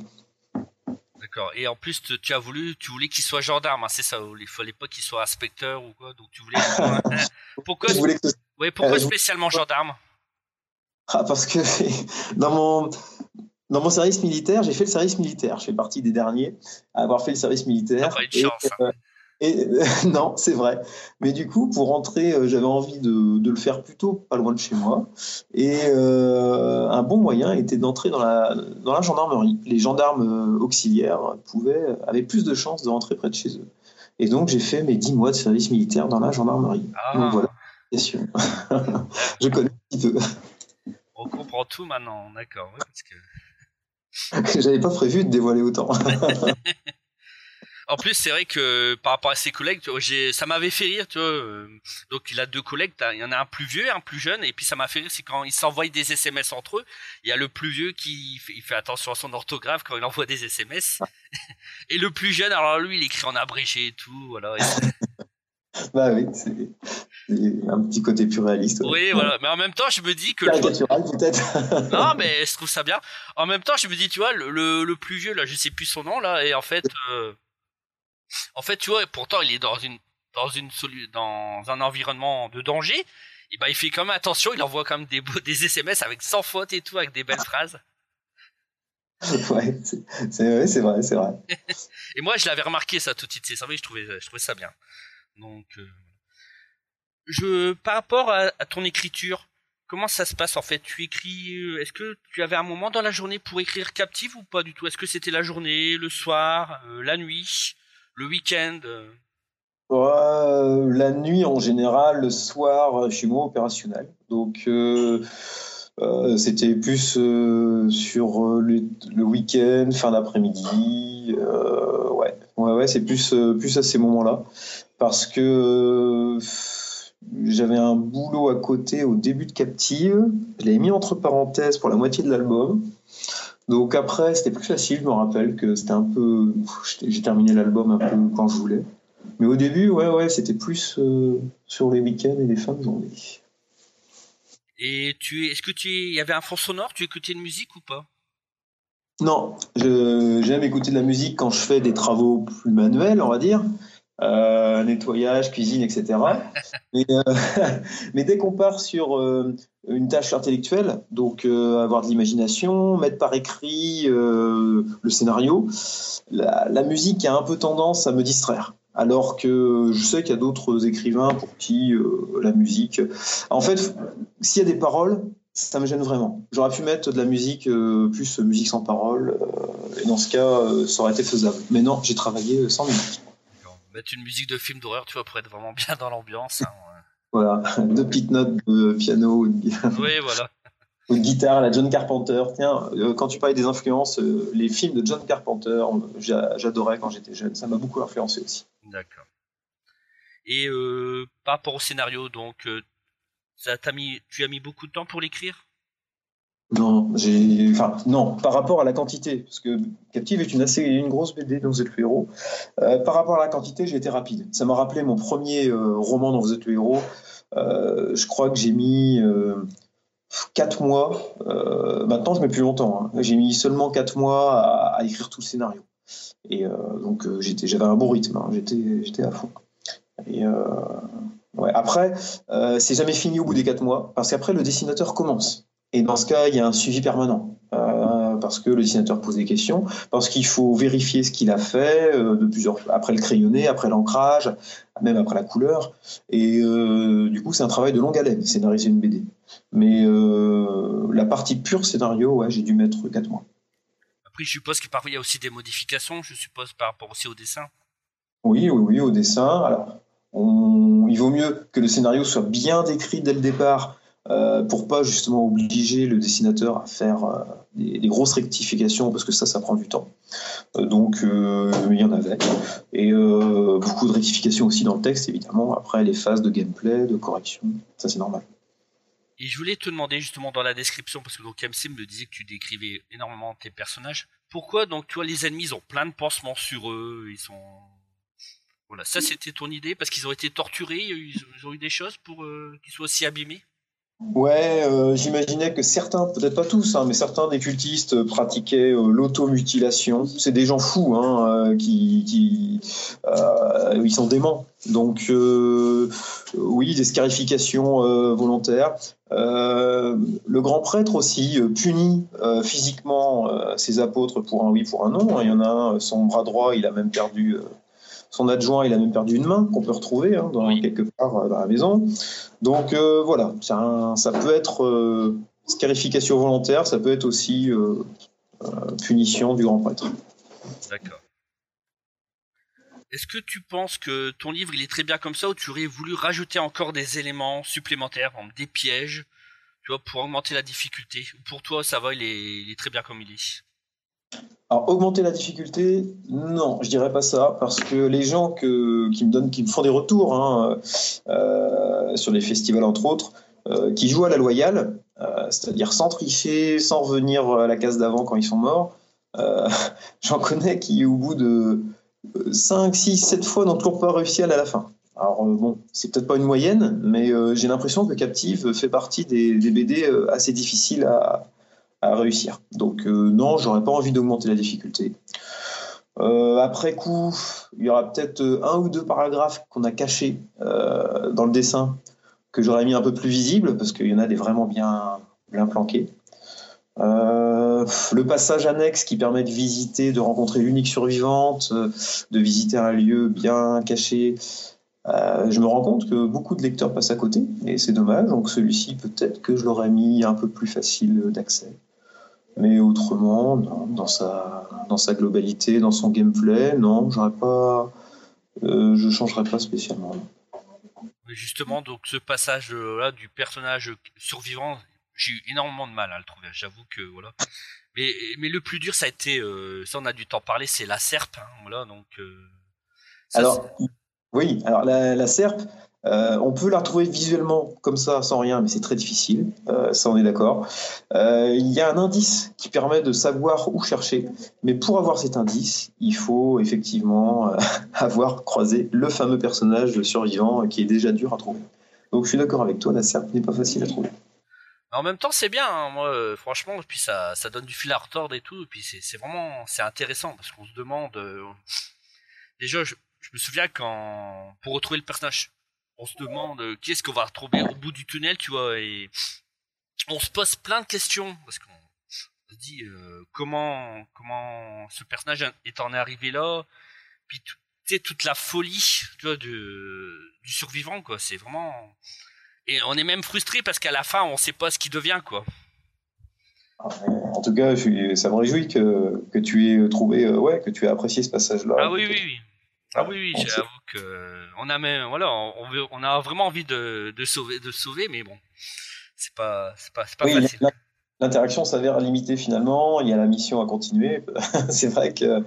D'accord. Et en plus, tu as voulu, tu voulais qu'il soit gendarme, hein, c'est ça. Il fallait pas qu'il soit inspecteur ou quoi. Donc tu voulais. pourquoi pourquoi spécialement gendarme? Ah, parce que dans mon dans mon service militaire, j'ai fait le service militaire. Je fais partie des derniers à avoir fait le service militaire. Pas chance, hein. Et non, c'est vrai. Mais du coup, pour rentrer, euh, j'avais envie de, de, le faire plutôt pas loin de chez moi. Et euh, un bon moyen était d'entrer dans la, dans la gendarmerie. Les gendarmes euh, auxiliaires pouvaient, avaient plus de chances de rentrer près de chez eux. Et donc, j'ai fait mes dix mois de service militaire dans la gendarmerie. Ah. Donc voilà, bien sûr. je connais un petit peu. On comprend tout maintenant, d'accord. parce que... J'avais pas prévu de dévoiler autant. En plus, c'est vrai que par rapport à ses collègues, ça m'avait fait rire, tu vois. Euh, donc, il a deux collègues, il y en a un plus vieux et un plus jeune, et puis ça m'a fait rire, c'est quand ils s'envoient des SMS entre eux, il y a le plus vieux qui fait, il fait attention à son orthographe quand il envoie des SMS, et le plus jeune, alors lui, il écrit en abrégé et tout, voilà. bah oui, c'est un petit côté plus réaliste. Oui, voilà. Mais en même temps, je me dis que. peut-être. non, mais je trouve ça bien. En même temps, je me dis, tu vois, le, le, plus vieux, là, je sais plus son nom, là, et en fait, euh, en fait, tu vois, pourtant, il est dans une dans une dans un environnement de danger. Et ben, il fait quand même attention. Il envoie quand même des des SMS avec sans faute et tout, avec des belles phrases. ouais, c'est vrai, c'est vrai, c'est vrai. et moi, je l'avais remarqué ça tout de suite. C'est je trouvais je trouvais ça bien. Donc, euh, je par rapport à, ton écriture. Comment ça se passe en fait? Tu écris euh, Est-ce que tu avais un moment dans la journée pour écrire captive ou pas du tout? Est-ce que c'était la journée, le soir, euh, la nuit? Le week-end euh. La nuit en général, le soir, je suis moins opérationnel. Donc euh, euh, c'était plus sur le, week-end, fin d'après-midi. ouais, ouais, ouais c'est plus, plus à ces moments-là. Parce que j'avais un boulot à côté au début de Captive. Je l'ai mis entre parenthèses pour la moitié de l'album. Donc après, c'était plus facile, je me rappelle que c'était un peu. J'ai terminé l'album un peu quand je voulais. Mais au début, ouais, ouais, c'était plus euh, sur les week-ends et les fins de journée. Et tu, est-ce que tu, il y avait un fond sonore Tu écoutais de musique ou pas? Non, j'aime écouter de la musique quand je fais des travaux plus manuels, on va dire. Euh, nettoyage, cuisine, etc. mais, euh, mais, dès qu'on part sur euh, une tâche intellectuelle, donc avoir de l'imagination, mettre par écrit le scénario, la, la, musique a un peu tendance à me distraire. Alors que je sais qu'il y a d'autres écrivains pour qui la musique... En fait, s'il y a des paroles, ça me gêne vraiment. J'aurais pu mettre de la musique, plus musique sans parole, et dans ce cas, ça aurait été faisable. Mais non, j'ai travaillé sans musique mettre une musique de film d'horreur, tu vois, pour être vraiment bien dans l'ambiance. Hein, voilà, deux petites notes de piano. Oui, voilà. Ou de guitare, la John Carpenter. Tiens, euh, quand tu parlais des influences, euh, les films de John Carpenter, j'adorais quand j'étais jeune. Ça m'a beaucoup influencé aussi. D'accord. Et euh, par rapport au scénario, donc, ça mis, tu as mis beaucoup de temps pour l'écrire? Non, par rapport à la quantité, parce que Captive est une grosse BD dont vous êtes le héros. Euh, par rapport à la quantité, j'ai été rapide. Ça m'a rappelé mon premier euh, roman dont vous êtes le héros. Euh, je crois que j'ai mis 4 mois. maintenant, je mets plus longtemps. Hein. J'ai mis seulement 4 mois à, écrire tout le scénario. Et donc, j'étais, j'avais un bon rythme. Hein. J'étais, à fond. Et. Après, c'est jamais fini au bout des 4 mois, parce qu'après, le dessinateur commence. Et dans ce cas, il y a un suivi permanent. Euh, parce que le dessinateur pose des questions, parce qu'il faut vérifier ce qu'il a fait euh, de plusieurs, après le crayonné, après l'ancrage, même après la couleur. Et euh, du coup, c'est un travail de longue haleine, scénariser une BD. Mais la partie pure scénario, ouais, j'ai dû mettre 4 mois. Après, je suppose que parfois il y a aussi des modifications, je suppose, par rapport aussi au dessin. Oui, oui, oui, au dessin. Alors, il vaut mieux que le scénario soit bien décrit dès le départ euh, pour pas justement obliger le dessinateur à faire euh, des, grosses rectifications parce que ça, ça prend du temps. Euh, donc il y en avait et beaucoup de rectifications aussi dans le texte évidemment. Après les phases de gameplay, de correction, ça c'est normal. Et je voulais te demander justement dans la description, parce que donc MC me disait que tu décrivais énormément tes personnages. Pourquoi donc tu vois les ennemis ils ont plein de pansements sur eux, ils sont voilà ça c'était ton idée parce qu'ils ont été torturés, ils ont eu des choses pour qu'ils soient aussi abîmés? Ouais, euh, j'imaginais que certains, peut-être pas tous, hein, mais certains des cultistes pratiquaient euh, l'automutilation. C'est des gens fous, hein, euh, qui, qui ils sont déments. Donc oui, des scarifications volontaires. le grand prêtre aussi punit physiquement ses apôtres pour un oui, pour un non. Il y en a un, son bras droit, il a même perdu son adjoint, il a même perdu une main qu'on peut retrouver hein, dans, quelque part euh, dans la maison. Donc euh, voilà, ça peut être euh, scarification volontaire, ça peut être aussi punition du grand prêtre. D'accord. Est-ce que tu penses que ton livre il est très bien comme ça ou tu aurais voulu rajouter encore des éléments supplémentaires, des pièges, tu vois, pour augmenter la difficulté? Pour toi, ça va, il est très bien comme il est. Alors, augmenter la difficulté, non, je dirais pas ça, parce que les gens qui, me donnent, qui me font des retours hein, euh, sur les festivals, entre autres, euh, qui jouent à la loyale, euh, c'est-à-dire sans tricher, sans revenir à la case d'avant quand ils sont morts, j'en connais qui, au bout de 5, 6, 7 fois, n'ont toujours pas réussi à aller à la fin. Alors, bon, c'est peut-être pas une moyenne, mais j'ai l'impression que Captive fait partie des, des BD assez difficiles à, réussir. Donc euh, non, j'aurais pas envie d'augmenter la difficulté. Euh, après coup, il y aura peut-être euh, un ou deux paragraphes qu'on a cachés dans le dessin que j'aurais mis un peu plus visible parce qu'il y en a des vraiment bien, bien planqués. le passage annexe qui permet de visiter, de rencontrer l'unique survivante, de visiter un lieu bien caché. je me rends compte que beaucoup de lecteurs passent à côté et c'est dommage. Donc celui-ci, peut-être que je l'aurais mis un peu plus facile d'accès. Mais autrement, dans sa, dans sa globalité, dans son gameplay, non, j'aurais pas, euh, je changerais pas spécialement. Justement, donc ce passage là du personnage survivant, j'ai eu énormément de mal à le trouver. J'avoue que voilà. Mais, mais le plus dur, ça a été, euh, ça on a du temps parler, c'est la serpe. Hein, voilà, donc. Euh, alors, oui, alors la, la serpe, euh, on peut la retrouver visuellement comme ça, sans rien, mais c'est très difficile, euh, ça on est d'accord. Euh, il y a un indice qui permet de savoir où chercher, mais pour avoir cet indice, il faut effectivement avoir croisé le fameux personnage survivant qui est déjà dur à trouver. Donc je suis d'accord avec toi, la serpe n'est pas facile à trouver. En même temps, c'est bien, hein, moi, franchement, puis ça, ça donne du fil à retordre et tout, puis c'est vraiment, c'est intéressant parce qu'on se demande. déjà, je, je me souviens quand pour retrouver le personnage on se demande euh, qui est-ce qu'on va retrouver au bout du tunnel, tu vois, et on se pose plein de questions parce qu'on se dit euh, comment comment ce personnage est en arrivé là, puis tu sais toute la folie, tu vois, du, du survivant quoi. C'est vraiment et on est même frustré parce qu'à la fin on sait pas ce qu'il devient quoi. En tout cas, ça me réjouit que, que tu aies trouvé, euh, ouais, que tu aies apprécié ce passage-là. Ah oui, oui, oui. Ah oui, oui, j'avoue que on a même, voilà, on, veut, on a vraiment envie de, de, sauver, de sauver, mais bon, c'est pas, c'est pas, pas facile. L'interaction s'avère limitée finalement. Il y a la mission à continuer. c'est vrai que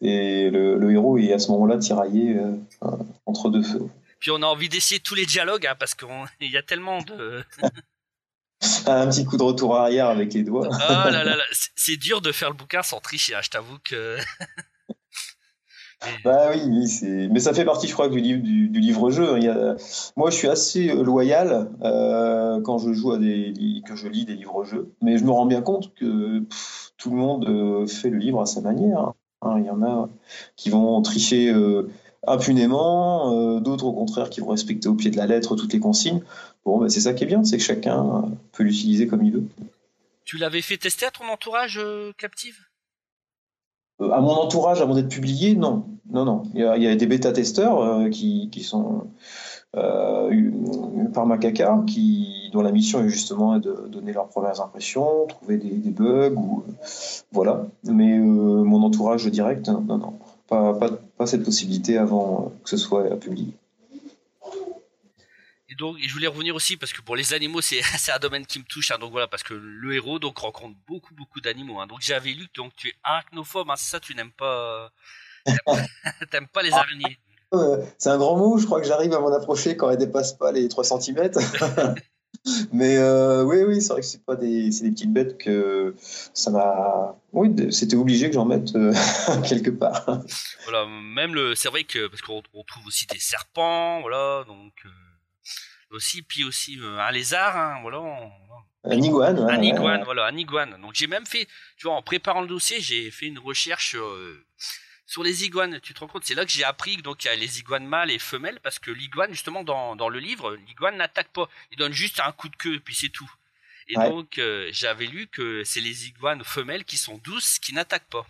et le, héros est à ce moment-là tiraillé euh, entre deux feux. Puis on a envie d'essayer tous les dialogues hein, parce qu'il y a tellement de. un petit coup de retour arrière avec les doigts. ah là là, là. c'est dur de faire le bouquin sans tricher. Hein, je t'avoue que. Bah oui, mais ça fait partie, je crois, du, livre, du, livre-jeu. Moi, je suis assez euh, loyal euh, quand je joue à des, que je lis des livres-jeux, mais je me rends bien compte que tout le monde euh, fait le livre à sa manière. Hein. Il y en a qui vont tricher impunément, d'autres au contraire qui vont respecter au pied de la lettre toutes les consignes. Bon, bah, c'est ça qui est bien, c'est que chacun peut l'utiliser comme il veut. Tu l'avais fait tester à ton entourage captive? À mon entourage, avant d'être publié, non. Non, non. Il y a, des bêta-testeurs euh, qui, sont euh, par Macaca, qui, dont la mission est justement de donner leurs premières impressions, trouver des, bugs, ou, voilà. Mais mon entourage direct, non, non. Pas, pas, pas cette possibilité avant que ce soit publié donc, je voulais revenir aussi parce que pour les animaux, c'est un domaine qui me touche. Hein, donc voilà, parce que le héros donc rencontre beaucoup beaucoup d'animaux. Hein. donc j'avais lu donc tu es arachnophobe, hein, c'est ça, tu n'aimes pas, t'aimes pas les ah. araignées. c'est un grand mot. Je crois que j'arrive à m'en approcher quand elle dépasse pas les 3 cm. Mais euh, oui, oui, c'est vrai que c'est pas des, des petites bêtes que ça m'a. Oui, c'était obligé que j'en mette euh, quelque part. Voilà, même le, c'est vrai que parce qu'on trouve aussi des serpents, voilà, donc. Euh, aussi, puis aussi un lézard, hein, voilà. Un iguane. un iguane, voilà, un iguane. Donc j'ai même fait, tu vois, en préparant le dossier, j'ai fait une recherche sur les iguanes. Tu te rends compte, c'est là que j'ai appris donc il y a les iguanes mâles et femelles parce que l'iguane justement dans, dans le livre, l'iguane n'attaque pas, il donne juste un coup de queue puis c'est tout. Et donc j'avais lu que c'est les iguanes femelles qui sont douces, qui n'attaquent pas.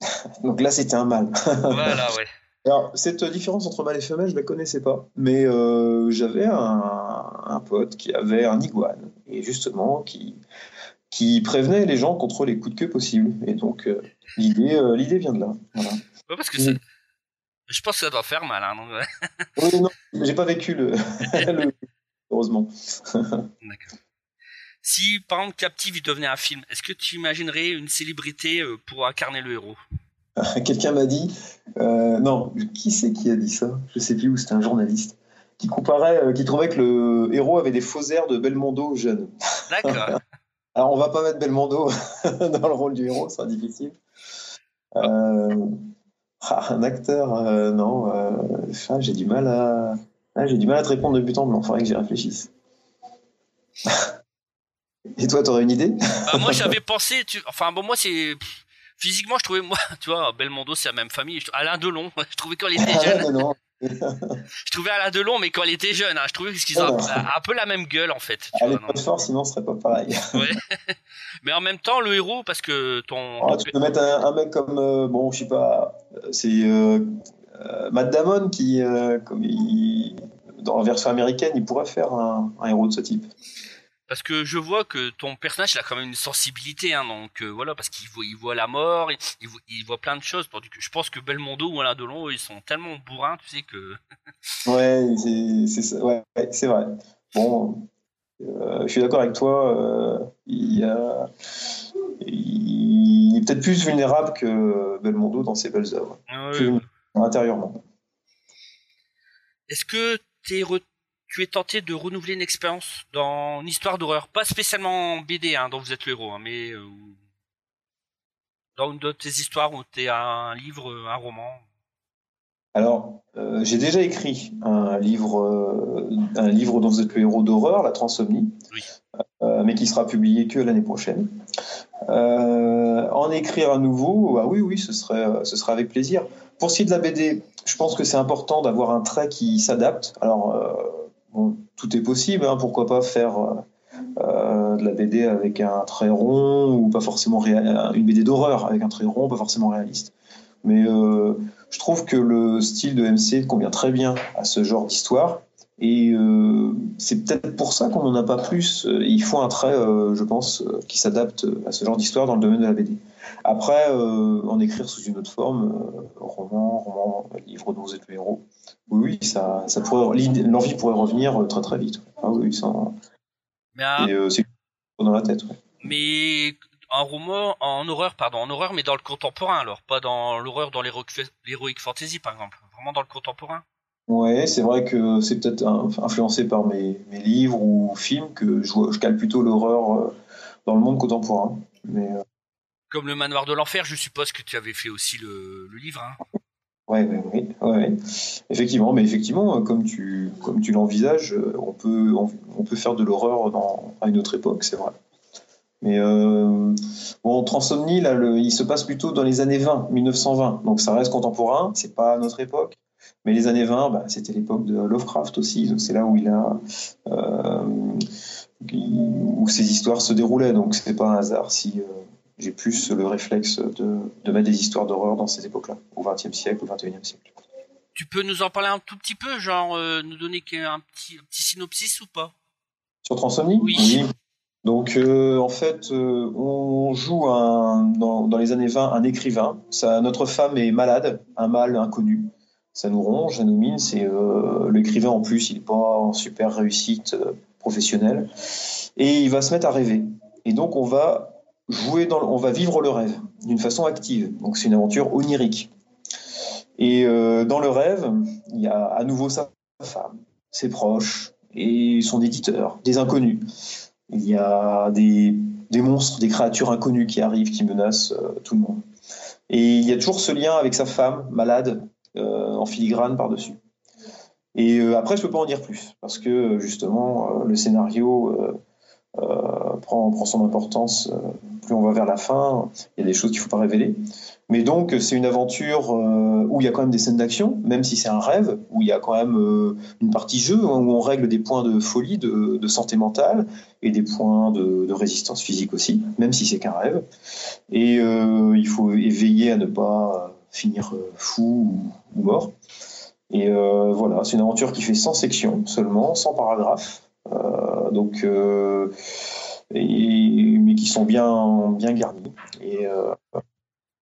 donc là c'était un mâle. voilà, ouais. Alors, cette différence entre mâle et femelle, je ne la connaissais pas. Mais euh, j'avais un, pote qui avait un iguane, et justement, qui, qui prévenait les gens contre les coups de queue possibles. Et donc, euh, l'idée, euh, l'idée vient de là. Voilà. parce que je pense que ça doit faire mal. Hein, non oui, non, j'ai pas vécu le. Heureusement. D'accord. Si, par exemple, Captive il devenait un film, est-ce que tu imaginerais une célébrité pour incarner le héros? Quelqu'un m'a dit, euh, non, qui c'est qui a dit ça? Je sais plus où, c'était un journaliste qui comparait, euh, qui trouvait que le héros avait des faux airs de Belmondo jeune. D'accord. Alors on va pas mettre Belmondo dans le rôle du héros, ça sera difficile. Euh, ah, un acteur, non, j'ai du mal à, ah, j'ai du mal à te répondre de but en blanc. Faudrait que j'y réfléchisse. Et toi, tu aurais une idée? Bah, Moi, j'avais pensé. Tu... Enfin, bon, moi, c'est physiquement, je trouvais, moi, tu vois, Belmondo, c'est la même famille. Alain Delon, je trouvais quand il était ah, jeune. je trouvais Alain Delon, mais quand il était jeune, hein, je trouvais qu'ils ont un, peu la même gueule, en fait. Tu pas de force, sinon ce serait pas pareil. ouais. Mais en même temps, le héros, parce que ton. Ah, tu peux mettre un, mec comme, euh, bon, je sais pas, euh, c'est euh, Matt Damon qui, comme il, dans la version américaine, il pourrait faire un héros de ce type. Parce que je vois que ton personnage il a quand même une sensibilité, hein, donc euh, voilà, parce qu'il voit, il voit la mort, il, il, voit, plein de choses. Tandis que je pense que Belmondo ou Alain Delon, ils sont tellement bourrins, tu sais que. ouais, c'est ouais, vrai. Bon, euh, je suis d'accord avec toi. Euh, il, il, est peut-être plus vulnérable que Belmondo dans ses belles œuvres, ah intérieurement. Est-ce que tu es tu es tenté de renouveler une expérience dans une histoire d'horreur, pas spécialement en BD hein, dont vous êtes le héros, hein, mais euh, dans une de tes histoires où tu es un livre, un roman. Alors, euh, j'ai déjà écrit un livre, euh, un livre dont vous êtes le héros d'horreur, La Transomnie, mais qui sera publié que l'année prochaine. en écrire à nouveau, ah oui, oui, ce serait, ce serait avec plaisir. Pour ce qui est de la BD, je pense que c'est important d'avoir un trait qui s'adapte. Alors, tout est possible. Hein. pourquoi pas faire euh, euh, de la BD avec un trait rond ou pas forcément une BD d'horreur avec un trait rond, pas forcément réaliste. Mais euh, je trouve que le style de MC convient très bien à ce genre d'histoire. Et c'est peut-être pour ça qu'on n'en a pas plus. Il faut un trait, je pense, qui s'adapte à ce genre d'histoire dans le domaine de la BD. Après, en écrire sous une autre forme, roman, roman, livre dont vous êtes le héros, oui, ça, ça pourrait, l'envie pourrait revenir euh, très très vite. Ah oui, ça. Mais euh, c'est dans la tête. Mais un roman en horreur, pardon, en horreur, mais dans le contemporain alors, pas dans l'horreur dans l'heroic fantasy par exemple, vraiment dans le contemporain. Ouais, c'est vrai que c'est peut-être influencé par mes, mes, livres ou films que je, je cale plutôt l'horreur euh, dans le monde contemporain. Mais, Comme le manoir de l'enfer, je suppose que tu avais fait aussi le, livre. Hein. Oui, oui, oui. Effectivement, mais effectivement, comme tu, comme tu l'envisages, on peut, on, peut faire de l'horreur à une autre époque, c'est vrai. Mais euh, bon, Transomnie, là, il se passe plutôt dans les années 20, 1920, donc ça reste contemporain, c'est pas notre époque. Mais les années 20, bah, c'était l'époque de Lovecraft aussi, c'est là où il a, euh, où ces histoires se déroulaient, donc c'est pas un hasard si. Euh, j'ai plus le réflexe de, de mettre des histoires d'horreur dans ces époques-là, au XXe siècle, au XXIe siècle. Tu peux nous en parler un tout petit peu, genre euh, nous donner un petit, petit synopsis ou pas? Sur Transomnie? Oui. Donc euh, en fait, euh, on joue un, dans, dans, les années 20 un écrivain. Ça, notre femme est malade, un mal inconnu. Ça nous ronge, ça nous mine. C'est l'écrivain en plus, il n'est pas en super réussite professionnelle, et il va se mettre à rêver. Et donc on va jouer dans, on va vivre le rêve d'une façon active. Donc c'est une aventure onirique. Et euh, dans le rêve, il y a à nouveau sa femme, ses proches et son éditeur, des inconnus. Il y a des, des monstres, des créatures inconnues qui arrivent, qui menacent euh, tout le monde. Et il y a toujours ce lien avec sa femme, malade, euh, en filigrane par-dessus. Et après, je peux pas en dire plus parce que justement, le scénario prend, prend, son importance. plus on va vers la fin, il y a des choses qu'il faut pas révéler. Mais donc, c'est une aventure euh, où il y a quand même des scènes d'action, même si c'est un rêve, où il y a quand même euh, une partie jeu, hein, où on règle des points de folie, de, santé mentale, et des points de, résistance physique aussi, même si c'est qu'un rêve. Et euh, il faut veiller à ne pas finir fou ou, mort. Et voilà, c'est une aventure qui fait 100 sections seulement, 100 paragraphes. Donc, mais qui sont bien, bien garnis. Et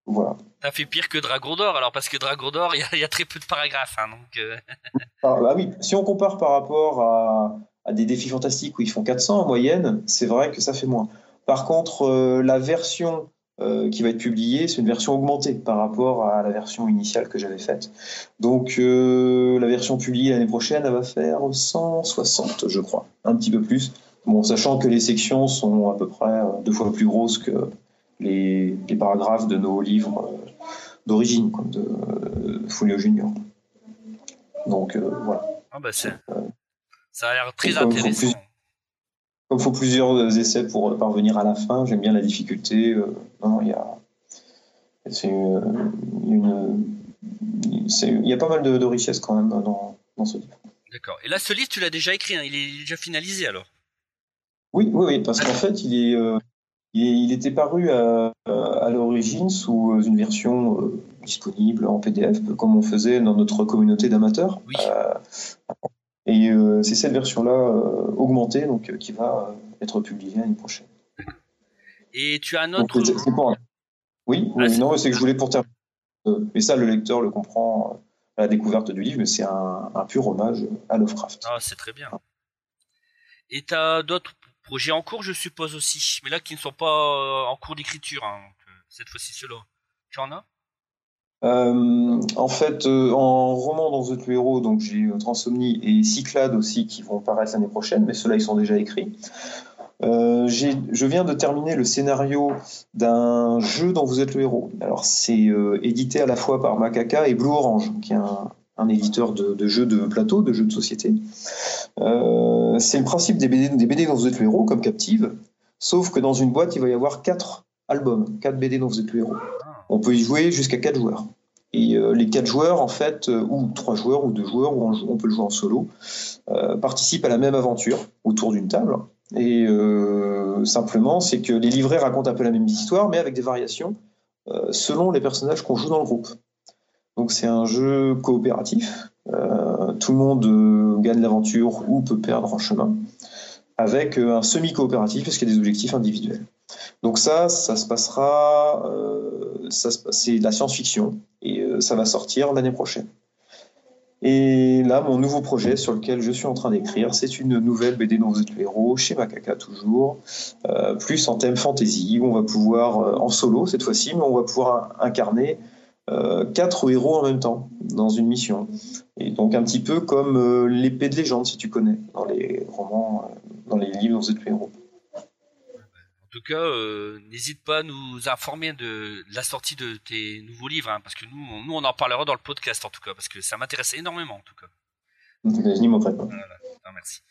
voilà. T'as fait pire que Dragon d'Or, alors parce que Dragon d'Or, il y, a très peu de paragraphes. Hein, donc, euh. ah, bah oui, si on compare par rapport à, des défis fantastiques où ils font 400 en moyenne, c'est vrai que ça fait moins. Par contre, euh, la version euh, qui va être publiée, c'est une version augmentée par rapport à la version initiale que j'avais faite. Donc la version publiée l'année prochaine, elle va faire 160, je crois, un petit peu plus. Bon, sachant que les sections sont à peu près deux fois plus grosses que, les, paragraphes de nos livres euh, d'origine, de, de Folio Junior. Donc euh, voilà. Ah bah ça a l'air très intéressant. Comme il faut plusieurs essais pour parvenir à la fin, j'aime bien la difficulté. Euh, non, il y a, une, il y a pas mal de, de richesses quand même dans, dans ce livre. D'accord. Et là, ce livre, tu l'as déjà écrit, hein, il est déjà finalisé alors? Oui, oui, oui parce qu'en fait, il est, il était paru à, l'origine sous une version euh, disponible en PDF, comme on faisait dans notre communauté d'amateurs. Euh, et euh, c'est cette version-là augmentée donc, qui va être publiée l'année prochaine. Et tu as un autre. Oui, ah, non, c'est que je voulais pour terminer. Mais ça, le lecteur le comprend à la découverte du livre, mais c'est un, un, pur hommage à Lovecraft. Ah, c'est très bien. Et tu as d'autres Projets en cours, je suppose aussi, mais là qui ne sont pas euh, en cours d'écriture. Hein, euh, cette fois-ci, ceux-là. Tu en as? Euh, en fait, en roman dans The Héros, donc j'ai Transomnie et Cyclade aussi qui vont paraître l'année prochaine, mais ceux-là ils sont déjà écrits. je viens de terminer le scénario d'un jeu dont vous êtes le héros. Alors c'est édité à la fois par Macaca et Blue Orange, qui est un, éditeur de, jeux de plateau, de jeux de société. Euh, c'est le principe des BD, des BD dont vous êtes le héros, comme Captive, sauf que dans une boîte, il va y avoir quatre albums, quatre BD dont vous êtes le héros. On peut y jouer jusqu'à quatre joueurs. Et euh, les quatre joueurs, en fait, euh, ou trois joueurs, ou deux joueurs, ou on, peut le jouer en solo, participent à la même aventure autour d'une table. Et simplement, c'est que les livrets racontent un peu la même histoire, mais avec des variations selon les personnages qu'on joue dans le groupe. Donc c'est un jeu coopératif. Euh, tout le monde euh, gagne l'aventure ou peut perdre en chemin, avec euh, un semi-coopératif parce qu'il y a des objectifs individuels. Donc ça, ça se passera, c'est de la science-fiction et ça va sortir l'année prochaine. Et là, mon nouveau projet sur lequel je suis en train d'écrire, c'est une nouvelle BD dont vous êtes le héros, chez Macaca toujours, plus en thème fantasy, où on va pouvoir, en solo cette fois-ci, mais on va pouvoir incarner euh, quatre héros en même temps dans une mission. Et donc un petit peu comme euh, l'épée de légende, si tu connais, dans les romans, euh, dans les livres de héros. En tout cas, n'hésite pas à nous informer de, la sortie de tes nouveaux livres, hein, parce que nous, on, nous, on en parlera dans le podcast en tout cas, parce que ça m'intéresse énormément en tout cas. N'y manquerai pas. merci.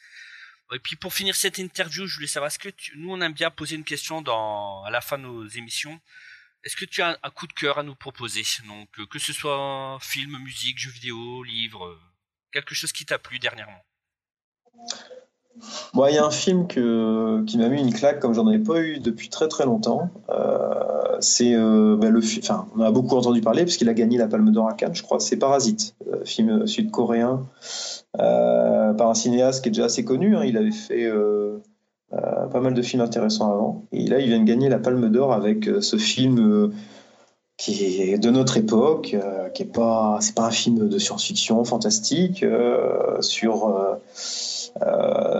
Et puis pour finir cette interview, je voulais savoir, est-ce que nous on aime bien poser une question dans, à la fin de nos émissions est-ce que tu as un coup de cœur à nous proposer? Donc, euh, que ce soit film, musique, jeu vidéo, livre, euh, quelque chose qui t'a plu dernièrement? Il y a un film qui m'a mis une claque comme j'en avais pas eu depuis très très longtemps. Euh, c'est ben, le enfin, on a beaucoup entendu parler parce qu'il a gagné la Palme d'Or à Cannes, je crois. C'est Parasite, film sud-coréen par un cinéaste qui est déjà assez connu. Hein. Il avait fait euh, pas mal de films intéressants avant. Et là, il vient de gagner la Palme d'Or avec euh, ce film euh, qui est de notre époque, qui est pas, c'est pas un film de science-fiction fantastique sur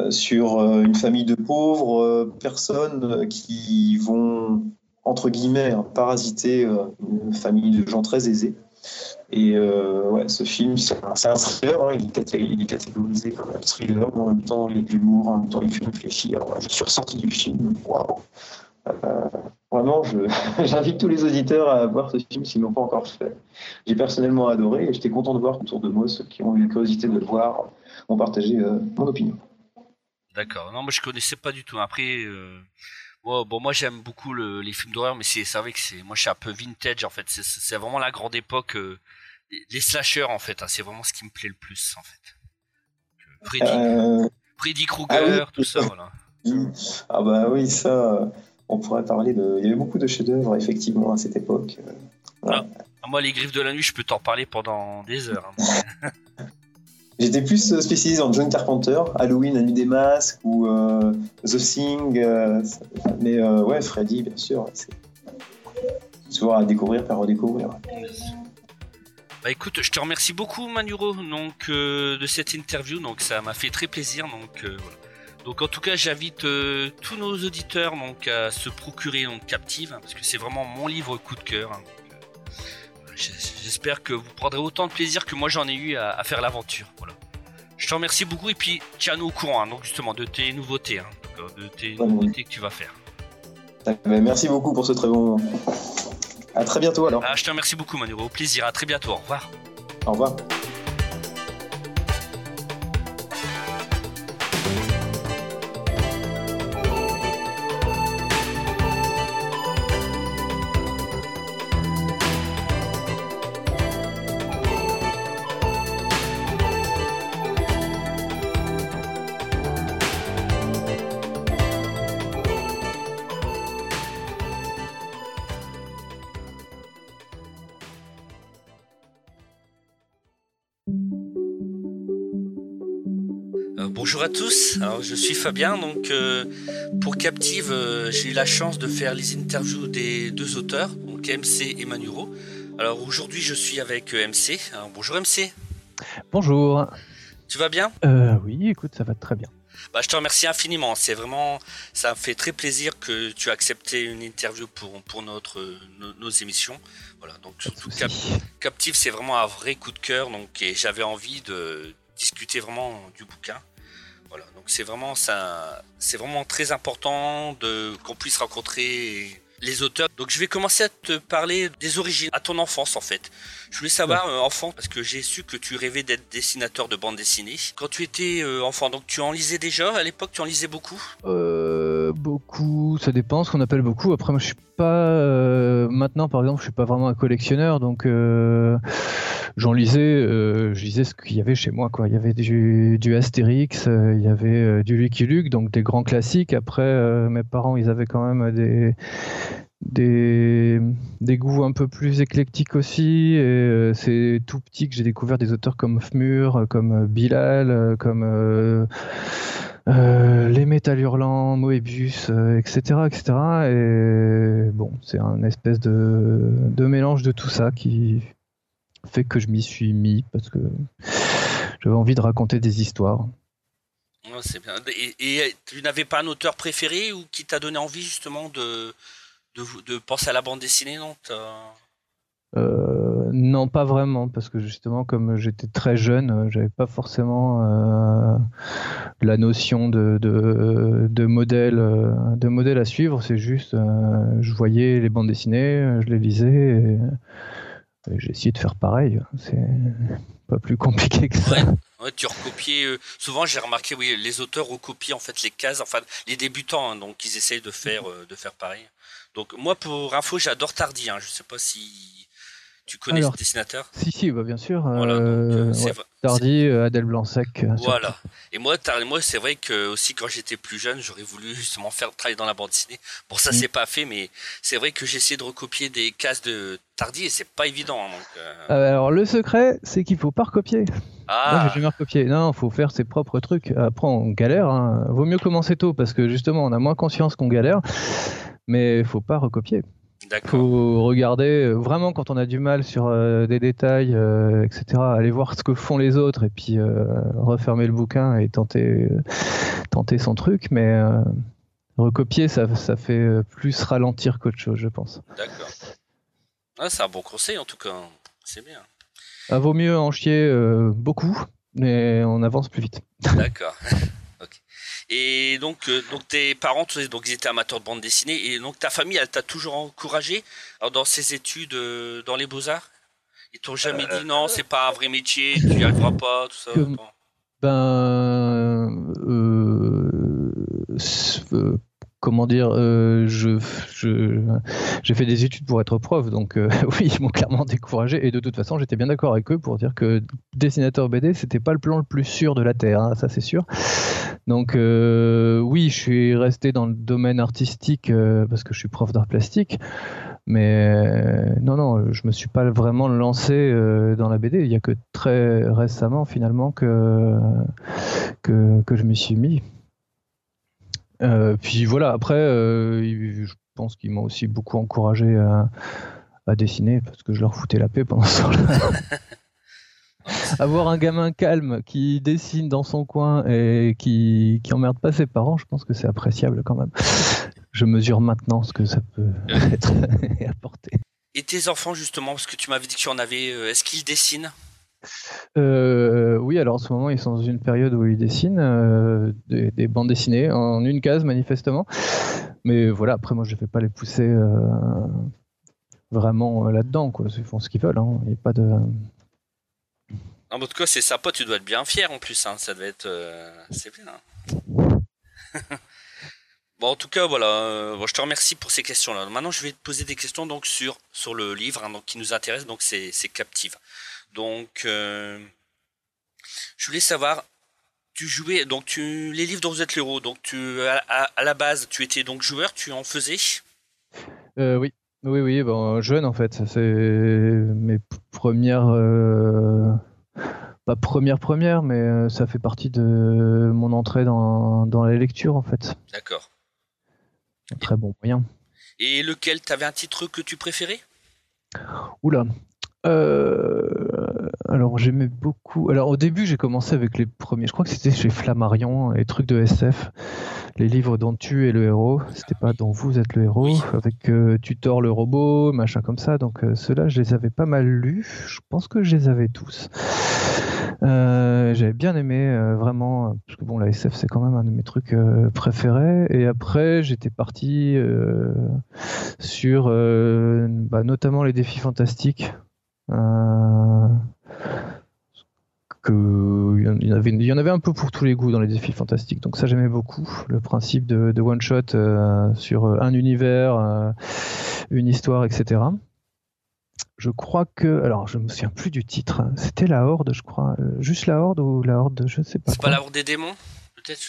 sur une famille de pauvres personnes qui vont entre guillemets hein, parasiter une famille de gens très aisés. Et euh, ouais, ce film, c'est un, thriller, hein, il, est catégorisé comme un thriller, mais en même temps il est de l'humour, en même temps il fait réfléchir. je suis ressorti du film, waouh, vraiment, j'invite tous les auditeurs à voir ce film s'ils ne l'ont pas encore fait. J'ai personnellement adoré et j'étais content de voir autour de moi ceux qui ont eu la curiosité de le voir ont partagé mon opinion. D'accord. Non, moi je connaissais pas du tout. Après, bon, moi j'aime beaucoup les films d'horreur, mais c'est vrai que c'est, moi je suis un peu vintage en fait. C'est vraiment la grande époque, euh, les slashers en fait. Hein, c'est vraiment ce qui me plaît le plus en fait. Freddy, euh... Freddy Krueger, ah tout ça, voilà. Ah bah oui, ça, on pourrait parler de. Il y avait beaucoup de chefs-d'œuvre effectivement à cette époque. Ah, moi, les griffes de la nuit, je peux t'en parler pendant des heures. Hein. J'étais plus euh, spécialisé en John Carpenter, Halloween, La des Masques ou euh, The Thing. Euh, mais ouais, Freddy, bien sûr. C'est souvent à découvrir, à redécouvrir. Bah écoute, je te remercie beaucoup Manuro donc de cette interview, donc ça m'a fait très plaisir donc. Donc en tout cas, j'invite tous nos auditeurs donc à se procurer donc Captive hein, parce que c'est vraiment mon livre coup de cœur. Hein. J'espère que vous prendrez autant de plaisir que moi j'en ai eu à, faire l'aventure. Voilà. Je te remercie beaucoup et puis tiens-nous au courant hein, donc justement de tes nouveautés, hein, de tes nouveautés que tu vas faire. Merci beaucoup pour ce très bon. À très bientôt alors. Ah, je te remercie beaucoup Manu. Au plaisir. À très bientôt. Au revoir. Au revoir. Alors je suis Fabien, donc euh, pour Captive, euh, j'ai eu la chance de faire les interviews des deux auteurs, donc MC et Manuro. Alors aujourd'hui je suis avec euh, MC, bonjour MC. Bonjour. Tu vas bien? Oui, écoute, ça va très bien. Bah, je te remercie infiniment, c'est vraiment, ça me fait très plaisir que tu as accepté une interview pour, pour notre, nos, émissions. Voilà, donc surtout Captive c'est vraiment un vrai coup de cœur, donc et j'avais envie de discuter vraiment du bouquin donc c'est vraiment ça, c'est vraiment très important de qu'on puisse rencontrer les auteurs. Donc je vais commencer à te parler des origines, à ton enfance en fait. Je voulais savoir, euh, enfant, parce que j'ai su que tu rêvais d'être dessinateur de bande dessinée. Quand tu étais euh, enfant, donc tu en lisais déjà à l'époque, tu en lisais beaucoup? Euh, Beaucoup, ça dépend ce qu'on appelle beaucoup. Après, moi je suis pas. Euh, maintenant par exemple, je suis pas vraiment un collectionneur, donc j'en lisais, je lisais ce qu'il y avait chez moi. Quoi. Il y avait du, Astérix, il y avait du Lucky Luke, donc des grands classiques. Après, mes parents, ils avaient quand même des des, des goûts un peu plus éclectiques aussi. Et euh, c'est tout petit que j'ai découvert des auteurs comme Fmur, comme euh, Bilal, euh, Les Métal Hurlants, Moebius, etc., etc. Et bon, c'est un espèce de, de mélange de tout ça qui fait que je m'y suis mis parce que j'avais envie de raconter des histoires. c'est bien. et tu n'avais pas un auteur préféré ou qui t'a donné envie justement de, de, penser à la bande dessinée, non? Euh, non, pas vraiment, parce que justement, comme j'étais très jeune, euh, j'avais pas forcément euh, la notion de, de, modèle, de modèle à suivre. C'est juste, je voyais les bandes dessinées, je les lisais, et, j'ai essayé de faire pareil. C'est pas plus compliqué que ça. Ouais. tu recopies. souvent, j'ai remarqué, oui, les auteurs recopient en fait les cases, enfin les débutants, hein, donc ils essayent de faire, de faire pareil. Donc moi pour info j'adore Tardy, hein. je sais pas si tu connais ce dessinateur? Si si bah, bien sûr. Voilà, euh, euh, Tardy, euh, Adèle Blanc-Sec. Voilà. Et moi, moi c'est vrai que aussi quand j'étais plus jeune j'aurais voulu justement faire travailler dans la bande dessinée. Bon ça mm. c'est pas fait mais c'est vrai que j'ai essayé de recopier des cases de Tardy et c'est pas évident. Hein, donc, Alors le secret c'est qu'il faut pas recopier. Ah. Moi, j'ai jamais recopié. Non, faut faire ses propres trucs. Après, on galère. Hein. Vaut mieux commencer tôt parce que justement, on a moins conscience qu'on galère mais il faut pas recopier. Il faut regarder euh, vraiment quand on a du mal sur euh, des détails, euh, etc. Aller voir ce que font les autres et puis refermer le bouquin et tenter, tenter son truc. Mais recopier, ça, ça fait plus ralentir qu'autre chose, je pense. D'accord. Ah, c'est un bon conseil en tout cas. C'est bien. Il vaut mieux en chier beaucoup, mais on avance plus vite. D'accord. Et donc, euh, donc tes parents, donc ils étaient amateurs de bande dessinée, et donc ta famille, elle t'a toujours encouragé dans ses études euh, dans les beaux arts. Ils t'ont jamais dit non, c'est pas un vrai métier, tu n'y arriveras pas, tout ça. Ben, comment dire, euh, je, j'ai fait des études pour être prof, donc euh, oui, ils m'ont clairement découragé. Et de toute façon, j'étais bien d'accord avec eux pour dire que dessinateur BD, c'était pas le plan le plus sûr de la terre, hein, ça c'est sûr. Donc euh, oui, je suis resté dans le domaine artistique parce que je suis prof d'art plastique. Mais non, non, je me suis pas vraiment lancé dans la BD. Il y a que très récemment, finalement, que, que, je m'y suis mis. Euh, puis voilà, après, euh, je pense qu'ils m'ont aussi beaucoup encouragé à, dessiner parce que je leur foutais la paix pendant ce temps-là. Avoir un gamin calme qui dessine dans son coin et qui, qui emmerde pas ses parents, je pense que c'est appréciable quand même. Je mesure maintenant ce que ça peut être et apporter. Et tes enfants, justement, parce que tu m'avais dit que tu en avais, euh, est-ce qu'ils dessinent? Euh, oui, alors en ce moment, ils sont dans une période où ils dessinent euh, des, bandes dessinées en une case, manifestement. Mais voilà, après, moi, je ne vais pas les pousser euh, vraiment là-dedans. Ils font ce qu'ils veulent. Hein. Il. En tout cas, c'est sympa, tu dois être bien fier en plus. Hein. Ça doit être. C'est bien. en tout cas, voilà. je te remercie pour ces questions-là. Maintenant, je vais te poser des questions donc, sur, sur le livre hein, qui nous intéresse. Donc, c'est Captive. Donc, euh, je voulais savoir, tu jouais, donc tu, les livres dont vous êtes l'héros, donc tu, à, la base, tu étais donc joueur, tu en faisais? Euh, Oui, oui, oui, bon, jeune en fait. C'est mes premières, euh, pas première première, mais ça fait partie de mon entrée dans, dans la lecture en fait. D'accord. Très bon moyen. Et lequel T'avais un titre que tu préférais? Oula, euh, alors j'aimais beaucoup. Alors au début j'ai commencé avec les premiers. Je crois que c'était chez Flammarion, les trucs de SF, les livres dont tu es le héros. C'était pas dont vous êtes le héros, avec euh, Tutor le robot, machin comme ça. Donc euh, ceux-là je les avais pas mal lus. Je pense que je les avais tous. J'avais bien aimé vraiment parce que bon la SF c'est quand même un de mes trucs préférés. Et après j'étais parti sur bah, notamment les défis fantastiques. Euh, que il y, en avait, il y en avait un peu pour tous les goûts dans les défis fantastiques. Donc ça j'aimais beaucoup le principe de, one shot euh, sur un univers, euh, une histoire, etc. Je crois que, alors je me souviens plus du titre. C'était la Horde, je crois. juste la Horde ou la Horde, je sais pas. C'est pas la Horde des démons, peut-être.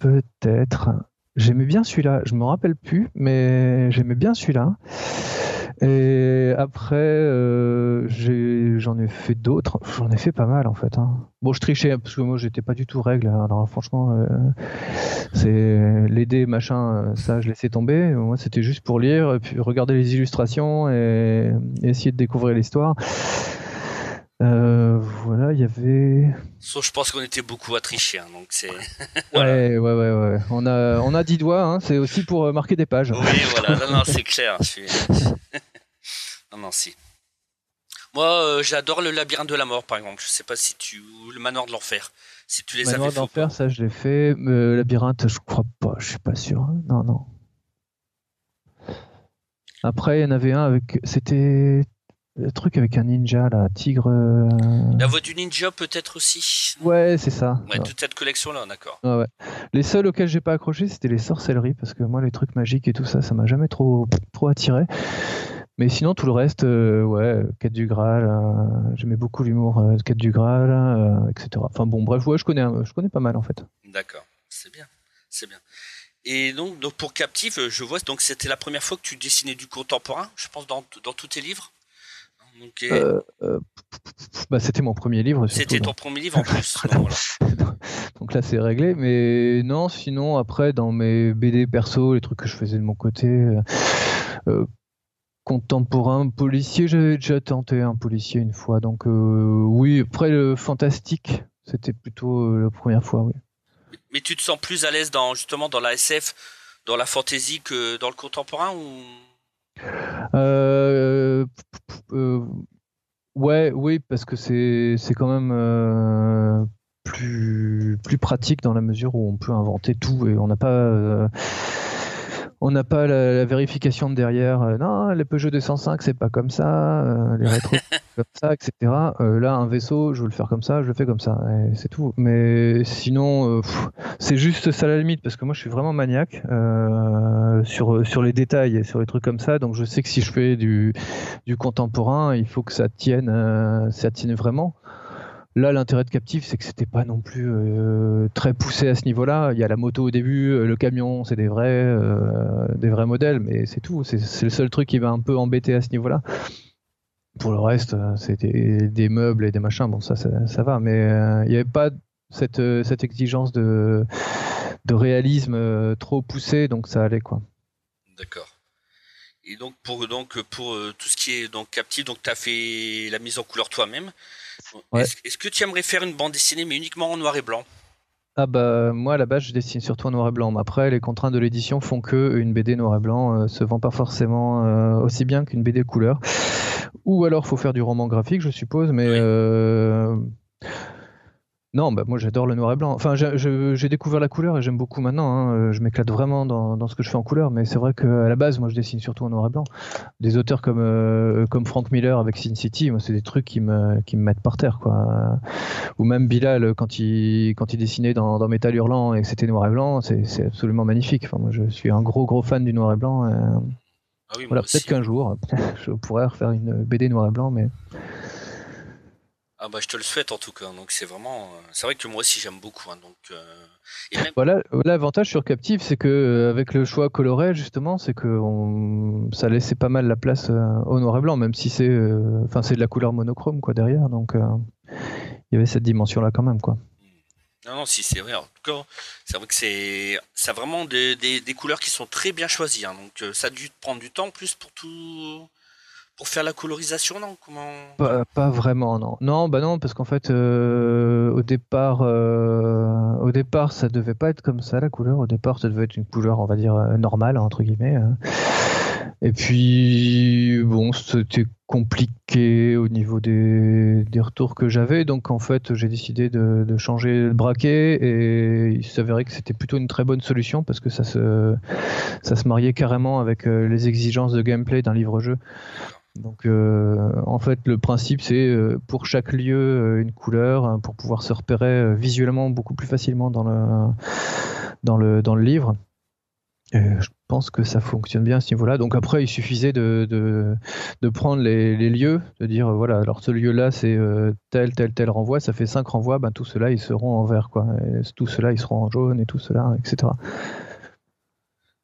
Peut-être. J'aimais bien celui-là. Je me rappelle plus, mais j'aimais bien celui-là. Et après, euh, j'en ai, fait d'autres. J'en ai fait pas mal en fait. Hein. Bon, je trichais parce que moi j'étais pas du tout règle. Hein. Alors franchement, euh, c'est l'aider machin, euh, ça je laissais tomber. Moi c'était juste pour lire, puis regarder les illustrations et, essayer de découvrir l'histoire. Voilà, il y avait. Sauf, je pense qu'on était beaucoup à tricher, hein, donc c'est. ouais, ouais, ouais, ouais. On a, on a 10 doigts. Hein, c'est aussi pour marquer des pages. Oui, voilà. Non, non, c'est clair. Je suis... Non, non, si. Moi, euh, j'adore le labyrinthe de la mort, par exemple. Je sais pas si tu. ou le manoir de l'enfer. Si tu les manoir avais de l'enfer, ça, je l'ai fait. Le labyrinthe, je crois pas. Je suis pas sûr. Non, non. Après, il y en avait un avec. C'était. Le truc avec un ninja, là, tigre. Euh, la voix du ninja, peut-être aussi. Ouais, c'est ça. Ouais, toute cette collection-là, d'accord. Ouais. Les seuls auxquels j'ai pas accroché, c'était les sorcelleries, parce que moi, les trucs magiques et tout ça, ça m'a jamais trop, trop attiré. Mais sinon, tout le reste, euh, ouais, Quête du Graal, euh, j'aimais beaucoup l'humour de euh, Quête du Graal, etc. Enfin bon, bref, ouais, je connais, je connais pas mal en fait. D'accord, c'est bien, c'est bien. Et donc, donc pour Captive, je vois, donc c'était la première fois que tu dessinais du contemporain, je pense, dans, dans tous tes livres? Bah, c'était mon premier livre. C'était ton premier livre en plus. donc, là, c'est réglé. Mais non, sinon, après, dans mes BD perso, les trucs que je faisais de mon côté, contemporain policier, j'avais déjà tenté un policier une fois. Donc euh, oui, après le fantastique, c'était plutôt euh, la première fois, oui. Mais tu te sens plus à l'aise dans justement dans la SF, dans la fantasy que dans le contemporain ou euh, oui, parce que c'est quand même plus, plus pratique dans la mesure où on peut inventer tout et on n'a pas on n'a pas la, vérification de derrière. Euh, non, les Peugeot 205, c'est pas comme ça. Euh, les rétros, comme ça, etc. Euh, là, un vaisseau, je veux le faire comme ça, je le fais comme ça. C'est tout. Mais sinon, c'est juste ça la limite, parce que moi, je suis vraiment maniaque sur, sur les détails et sur les trucs comme ça. Donc, je sais que si je fais du, du contemporain, il faut que ça tienne, ça tienne vraiment. Là, l'intérêt de Captif, c'est que c'était pas non plus euh, très poussé à ce niveau-là. Il y a la moto au début, euh, le camion, c'est des vrais, euh, des vrais modèles, mais c'est tout. C'est le seul truc qui va un peu embêter à ce niveau-là. Pour le reste, c'était des, meubles et des machins. Bon, ça, ça, va, mais il n'y avait pas cette, exigence de, réalisme trop poussée, donc ça allait quoi. D'accord. Et donc pour donc pour tout ce qui est donc captif, donc tu as fait la mise en couleur toi-même. Est-ce que tu aimerais faire une bande dessinée, mais uniquement en noir et blanc? Ah bah moi à la base je dessine surtout en noir et blanc. Mais après les contraintes de l'édition font que une BD noir et blanc euh, se vend pas forcément euh, aussi bien qu'une BD couleur. Ou alors faut faire du roman graphique je suppose, mais euh, non, bah moi j'adore le noir et blanc. Enfin, j'ai découvert la couleur et j'aime beaucoup maintenant. Hein. Euh, je m'éclate vraiment dans, ce que je fais en couleur, mais c'est vrai qu'à la base, moi je dessine surtout en noir et blanc. Des auteurs comme, euh, comme Frank Miller avec Sin City, moi c'est des trucs qui me, qui me mettent par terre. Quoi. Ou même Bilal, quand il, quand il dessinait dans, dans Metal Hurlant et que c'était noir et blanc, c'est absolument magnifique. Enfin, moi je suis un gros gros fan du noir et blanc. Ah voilà, peut-être qu'un jour, je pourrais refaire une BD noir et blanc, mais. Ah bah je te le souhaite en tout cas. Donc c'est vraiment, euh, c'est vrai que moi aussi j'aime beaucoup. Hein, donc euh, voilà, l'avantage sur Captive, c'est que euh, avec le choix coloré justement, c'est que ça laissait pas mal la place au noir et blanc, même si c'est, enfin c'est de la couleur monochrome quoi derrière. Donc il y avait cette dimension là quand même quoi. Non, non, si c'est vrai. En tout cas, c'est vrai que c'est, ça vraiment des, des, couleurs qui sont très bien choisies. Hein, donc ça a dû prendre du temps plus pour tout pour faire la colorisation, non? Comment pas, vraiment, non. Non, bah non, parce qu'en fait, euh, au départ, euh, au départ, ça devait pas être comme ça la couleur. Au départ, ça devait être une couleur, on va dire euh, normale entre guillemets. Hein. Et puis, bon, c'était compliqué au niveau des, des retours que j'avais. Donc, en fait, j'ai décidé de, de, changer le braquet et il s'avérait que c'était plutôt une très bonne solution parce que ça se, ça se mariait carrément avec les exigences de gameplay d'un livre-jeu. Donc euh, en fait le principe c'est euh, pour chaque lieu euh, une couleur hein, pour pouvoir se repérer visuellement beaucoup plus facilement dans le, dans le, dans le livre. je pense que ça fonctionne bien à ce niveau-là. Donc après, il suffisait de, de, prendre les, lieux, de dire voilà, alors ce lieu-là c'est tel, tel, tel renvoi, ça fait cinq renvois, ben, tout cela ils seront en vert, quoi. tout cela ils seront en jaune et tout cela, etc.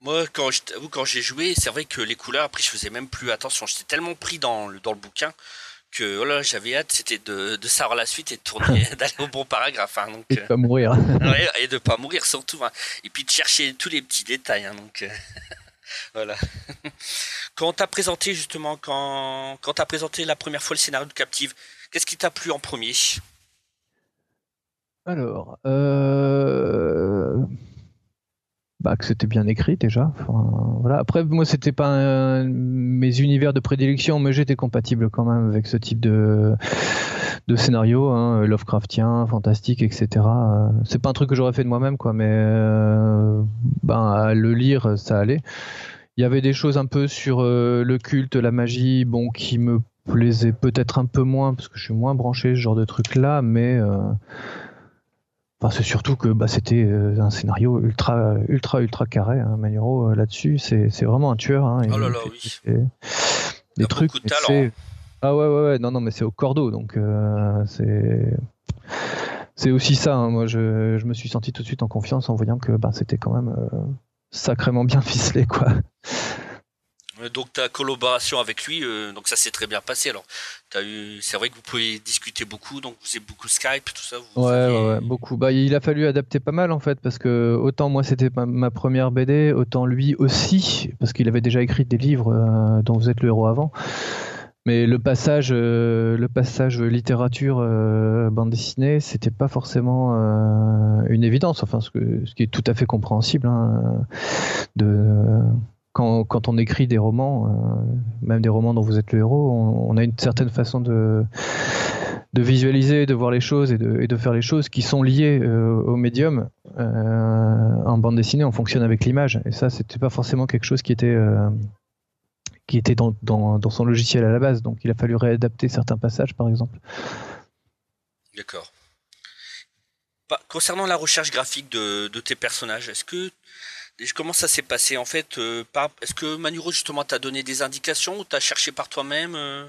Moi, quand quand j'ai joué, c'est vrai que les couleurs, après, je faisais même plus attention. J'étais tellement pris dans le, dans le bouquin que oh j'avais hâte, c'était de, de savoir la suite et de tourner, d'aller au bon paragraphe. Hein, donc, et de pas mourir. ouais, et de pas mourir surtout. Hein. Et puis de chercher tous les petits détails. Hein, donc, euh, voilà. quand t'as présenté justement, quand, quand t'as présenté la première fois le scénario de Captive, qu'est-ce qui t'a plu en premier? Alors, euh bah, que c'était bien écrit déjà. voilà. Après, moi, c'était pas mes univers de prédilection, mais j'étais compatible quand même avec ce type de, de scénario, hein, Lovecraftien, fantastique, etc. Euh, c'est pas un truc que j'aurais fait de moi-même, mais euh, ben, à le lire, ça allait. Il y avait des choses un peu sur euh, le culte, la magie, bon, qui me plaisaient peut-être un peu moins, parce que je suis moins branché ce genre de truc-là, mais c'est surtout que bah, c'était euh, un scénario ultra, ultra, ultra carré. Hein, Manuro euh, là-dessus, c'est vraiment un tueur. Hein, oh là là, oui. Des trucs. De talent. Ah ouais, ouais, ouais, non, non, mais c'est au cordeau, donc euh, c'est. C'est aussi ça. Hein, moi, je, je, me suis senti tout de suite en confiance en voyant que bah, c'était quand même sacrément bien ficelé, quoi. Euh, donc ta collaboration avec lui, euh, donc ça s'est très bien passé. Alors, eu, c'est vrai que vous pouvez discuter beaucoup, donc vous avez beaucoup Skype, tout ça. ouais, ouais, beaucoup. Bah, il a fallu adapter pas mal en fait, parce que autant moi c'était ma, première BD, autant lui aussi, parce qu'il avait déjà écrit des livres euh, dont vous êtes le héros avant. Mais le passage, le passage littérature bande dessinée, c'était pas forcément une évidence. Enfin, ce, que, ce, qui est tout à fait compréhensible. Hein, de quand, on écrit des romans, euh, même des romans dont vous êtes le héros, on, a une certaine façon de visualiser, de voir les choses et de, faire les choses qui sont liées au médium. en bande dessinée, on fonctionne avec l'image, et ça, c'était pas forcément quelque chose qui était dans, son logiciel à la base. Donc il a fallu réadapter certains passages, par exemple. D'accord. Concernant la recherche graphique de tes personnages, est-ce que comment ça s'est passé en fait euh, Est-ce que Manuro justement t'a donné des indications ou t'as cherché par toi-même euh?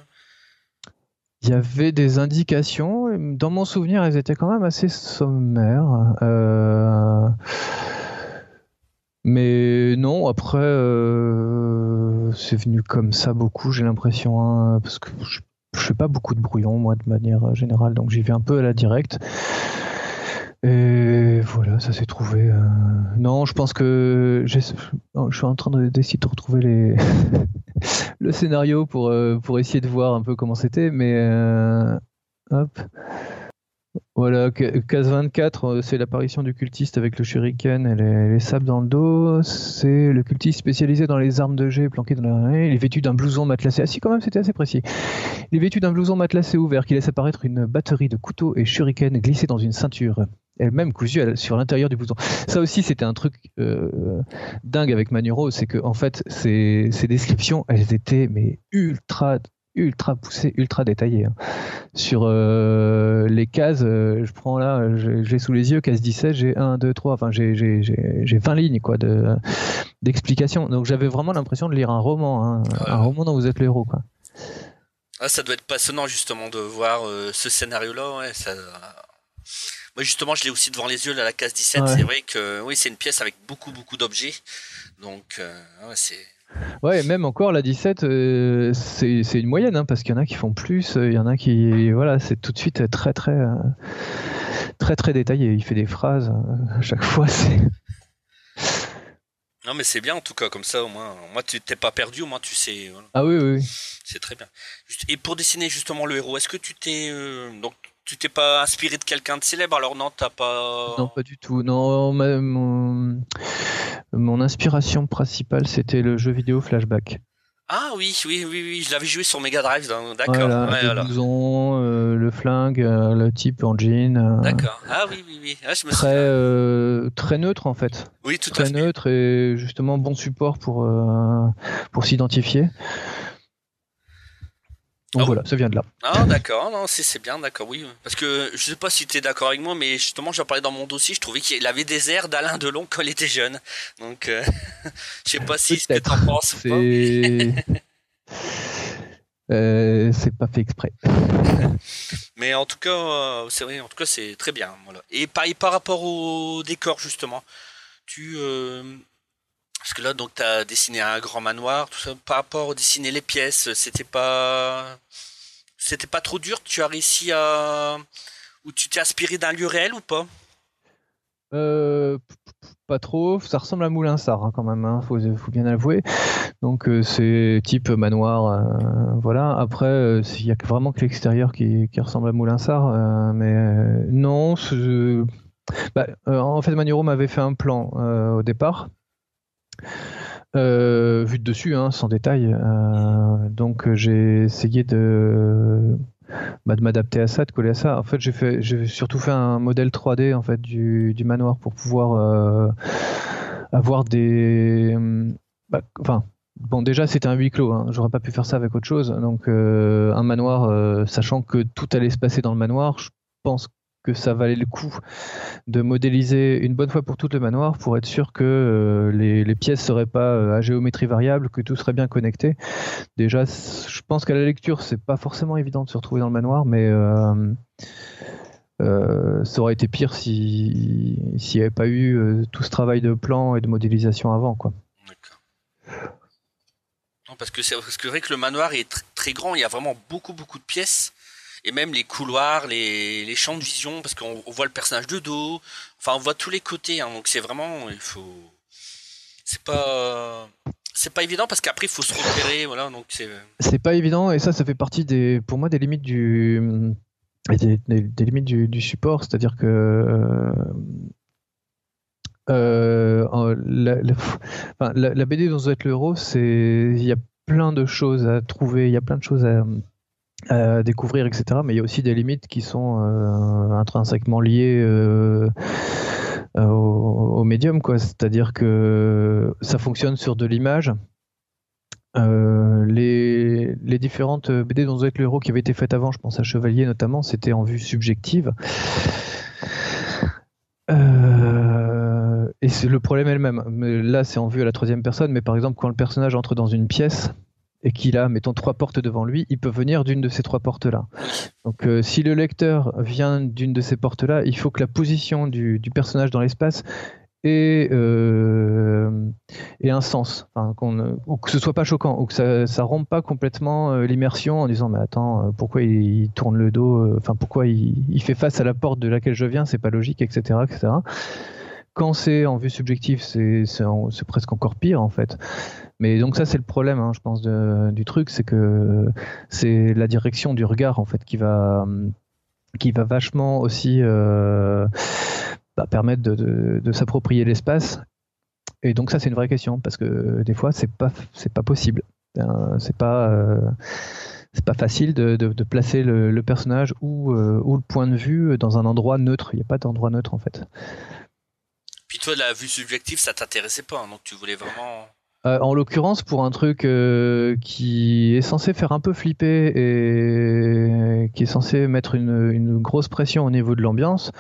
Il y avait des indications. Dans mon souvenir, elles étaient quand même assez sommaires. Euh, mais non, après, c'est venu comme ça beaucoup, j'ai l'impression, hein, parce que je, je fais pas beaucoup de brouillon, moi, de manière générale, donc j'y vais un peu à la directe. Et voilà, ça s'est trouvé. Euh, non, je pense que je suis en train d'essayer de retrouver le scénario pour, euh, pour essayer de voir un peu comment c'était, mais euh, hop. Voilà, case 24, euh, c'est l'apparition du cultiste avec le shuriken et les, sables dans le dos. C'est le cultiste spécialisé dans les armes de jet planqué dans la. Il est vêtu d'un blouson matelassé. Ah si, quand même, c'était assez précis. Il est vêtu d'un blouson matelassé ouvert qui laisse apparaître une batterie de couteaux et shuriken glissés dans une ceinture elle-même cousue sur l'intérieur du blouson. Ça aussi, c'était un truc euh, dingue avec Manuro, c'est que en fait, ces, ces, descriptions, elles étaient mais ultra ultra poussé, ultra détaillé. Hein. Sur euh, les cases, euh, je prends là, j'ai sous les yeux, case 17, j'ai 1, 2, 3, enfin j'ai 20 lignes quoi, d'explications. Donc j'avais vraiment l'impression de lire un roman, hein, un roman dont vous êtes le héros. Quoi. Ah, ça doit être passionnant justement de voir ce scénario-là. Moi justement, je l'ai aussi devant les yeux, là, la case 17. C'est vrai que oui, c'est une pièce avec beaucoup, beaucoup d'objets. Donc, c'est Ouais, même encore la 17, euh, c'est une moyenne, hein, parce qu'il y en a qui font plus, euh, il y en a qui. Voilà, c'est tout de suite très, très, euh, très, très détaillé. Il fait des phrases à chaque fois. c'est... Non, mais c'est bien en tout cas, comme ça au moins. Moi, tu t'es pas perdu, au moins tu sais. Ah oui, oui. C'est très bien. Et pour dessiner justement le héros, est-ce que tu t'es. donc, tu t'es pas inspiré de quelqu'un de célèbre alors non t'as pas non pas du tout. Non mon, mon inspiration principale c'était le jeu vidéo Flashback. Ah oui oui oui oui je l'avais joué sur Mega Drive d'accord. Voilà, ouais, le euh, le flingue euh, le type engine euh, d'accord. Ah oui oui oui. Ah, je me très très neutre en fait. Oui tout très à fait. neutre et justement bon support pour pour s'identifier donc ah voilà, ça vient de là. Ah d'accord, non, c'est bien, d'accord, oui. Parce que je sais pas si tu es d'accord avec moi, mais justement, j'en parlais dans mon dossier, je trouvais qu'il avait des airs d'Alain Delon quand il était jeune. Donc, euh, je sais pas si que en penses euh, c'est pas fait exprès. Mais en tout cas, euh, c'est vrai, en tout cas, c'est très bien. Voilà. Et par, par rapport au décor, justement, tu, parce que là, donc, tu as dessiné un grand manoir, tout ça. Par rapport à dessiner les pièces, c'était pas. C'était pas trop dur? Tu as réussi à. Ou tu t'es inspiré d'un lieu réel ou pas? Euh, Pas trop. Ça ressemble à Moulinsart hein, quand même, hein, faut, bien avouer. Donc, euh, c'est type manoir. Euh, voilà. Après, il y a vraiment que l'extérieur qui, qui, ressemble à Moulinsart. mais non. Bah, en fait, Manuro m'avait fait un plan au départ. Euh, vu de dessus, hein, sans détail. Euh, donc euh, j'ai essayé de, bah, de m'adapter à ça, de coller à ça. En fait, j'ai fait, j'ai surtout fait un modèle 3D en fait du, du manoir pour pouvoir avoir des, bah, enfin. Bon, déjà, c'était un huis clos. Hein. J'aurais pas pu faire ça avec autre chose. Donc, un manoir, sachant que tout allait se passer dans le manoir, je pense que ça valait le coup de modéliser une bonne fois pour toutes le manoir pour être sûr que euh, les, les, pièces seraient pas euh, à géométrie variable, que tout serait bien connecté. Déjà, je pense qu'à la lecture, c'est pas forcément évident de se retrouver dans le manoir, mais euh, ça aurait été pire s'il n'y avait pas eu tout ce travail de plan et de modélisation avant. Quoi. parce que c'est vrai que le manoir est très grand, il y a vraiment beaucoup beaucoup de pièces et même les couloirs, les, champs de vision, parce qu'on voit le personnage de dos, enfin on voit tous les côtés, hein, donc c'est vraiment, il faut, c'est pas, c'est pas évident parce qu'après il faut se repérer, voilà, donc c'est. C'est pas évident et ça, ça fait partie des, pour moi, des limites du, des, limites du, support, c'est-à-dire que. Euh, la, la, BD dont vous êtes le héros, c'est il y a plein de choses à trouver, il y a plein de choses à, à découvrir, etc. Mais il y a aussi des limites qui sont intrinsèquement liées au, médium, quoi. C'est-à-dire que ça fonctionne sur de l'image. les, les, différentes BD dont vous êtes le héros qui avaient été faites avant, je pense à Chevalier notamment, c'était en vue subjective. Euh, et le problème elle-même. Là, c'est en vue à la troisième personne, mais par exemple, quand le personnage entre dans une pièce et qu'il a, mettons, trois portes devant lui, il peut venir d'une de ces trois portes-là. Donc, euh, si le lecteur vient d'une de ces portes-là, il faut que la position du personnage dans l'espace et, euh, un sens, ou que ce soit pas choquant, ou que ça, ça rompe pas complètement euh, l'immersion en disant mais attends, pourquoi il, tourne le dos, enfin pourquoi il, il, fait face à la porte de laquelle je viens, c'est pas logique, etc., etc. Quand c'est en vue subjective, c'est presque encore pire en fait. Mais donc ça c'est le problème, hein, je pense, du truc, c'est que c'est la direction du regard en fait qui va qui va vachement aussi bah, permettre de, s'approprier l'espace. Et donc ça c'est une vraie question parce que des fois c'est pas c'est pas possible. Euh, c'est pas euh, c'est pas facile de, de placer le, personnage ou, euh, ou, le point de vue dans un endroit neutre. Il n'y a pas d'endroit neutre en fait. Toi, la vue subjective, ça t'intéressait pas, hein, donc tu voulais vraiment. en l'occurrence, pour un truc qui est censé faire un peu flipper et qui est censé mettre une, grosse pression au niveau de l'ambiance,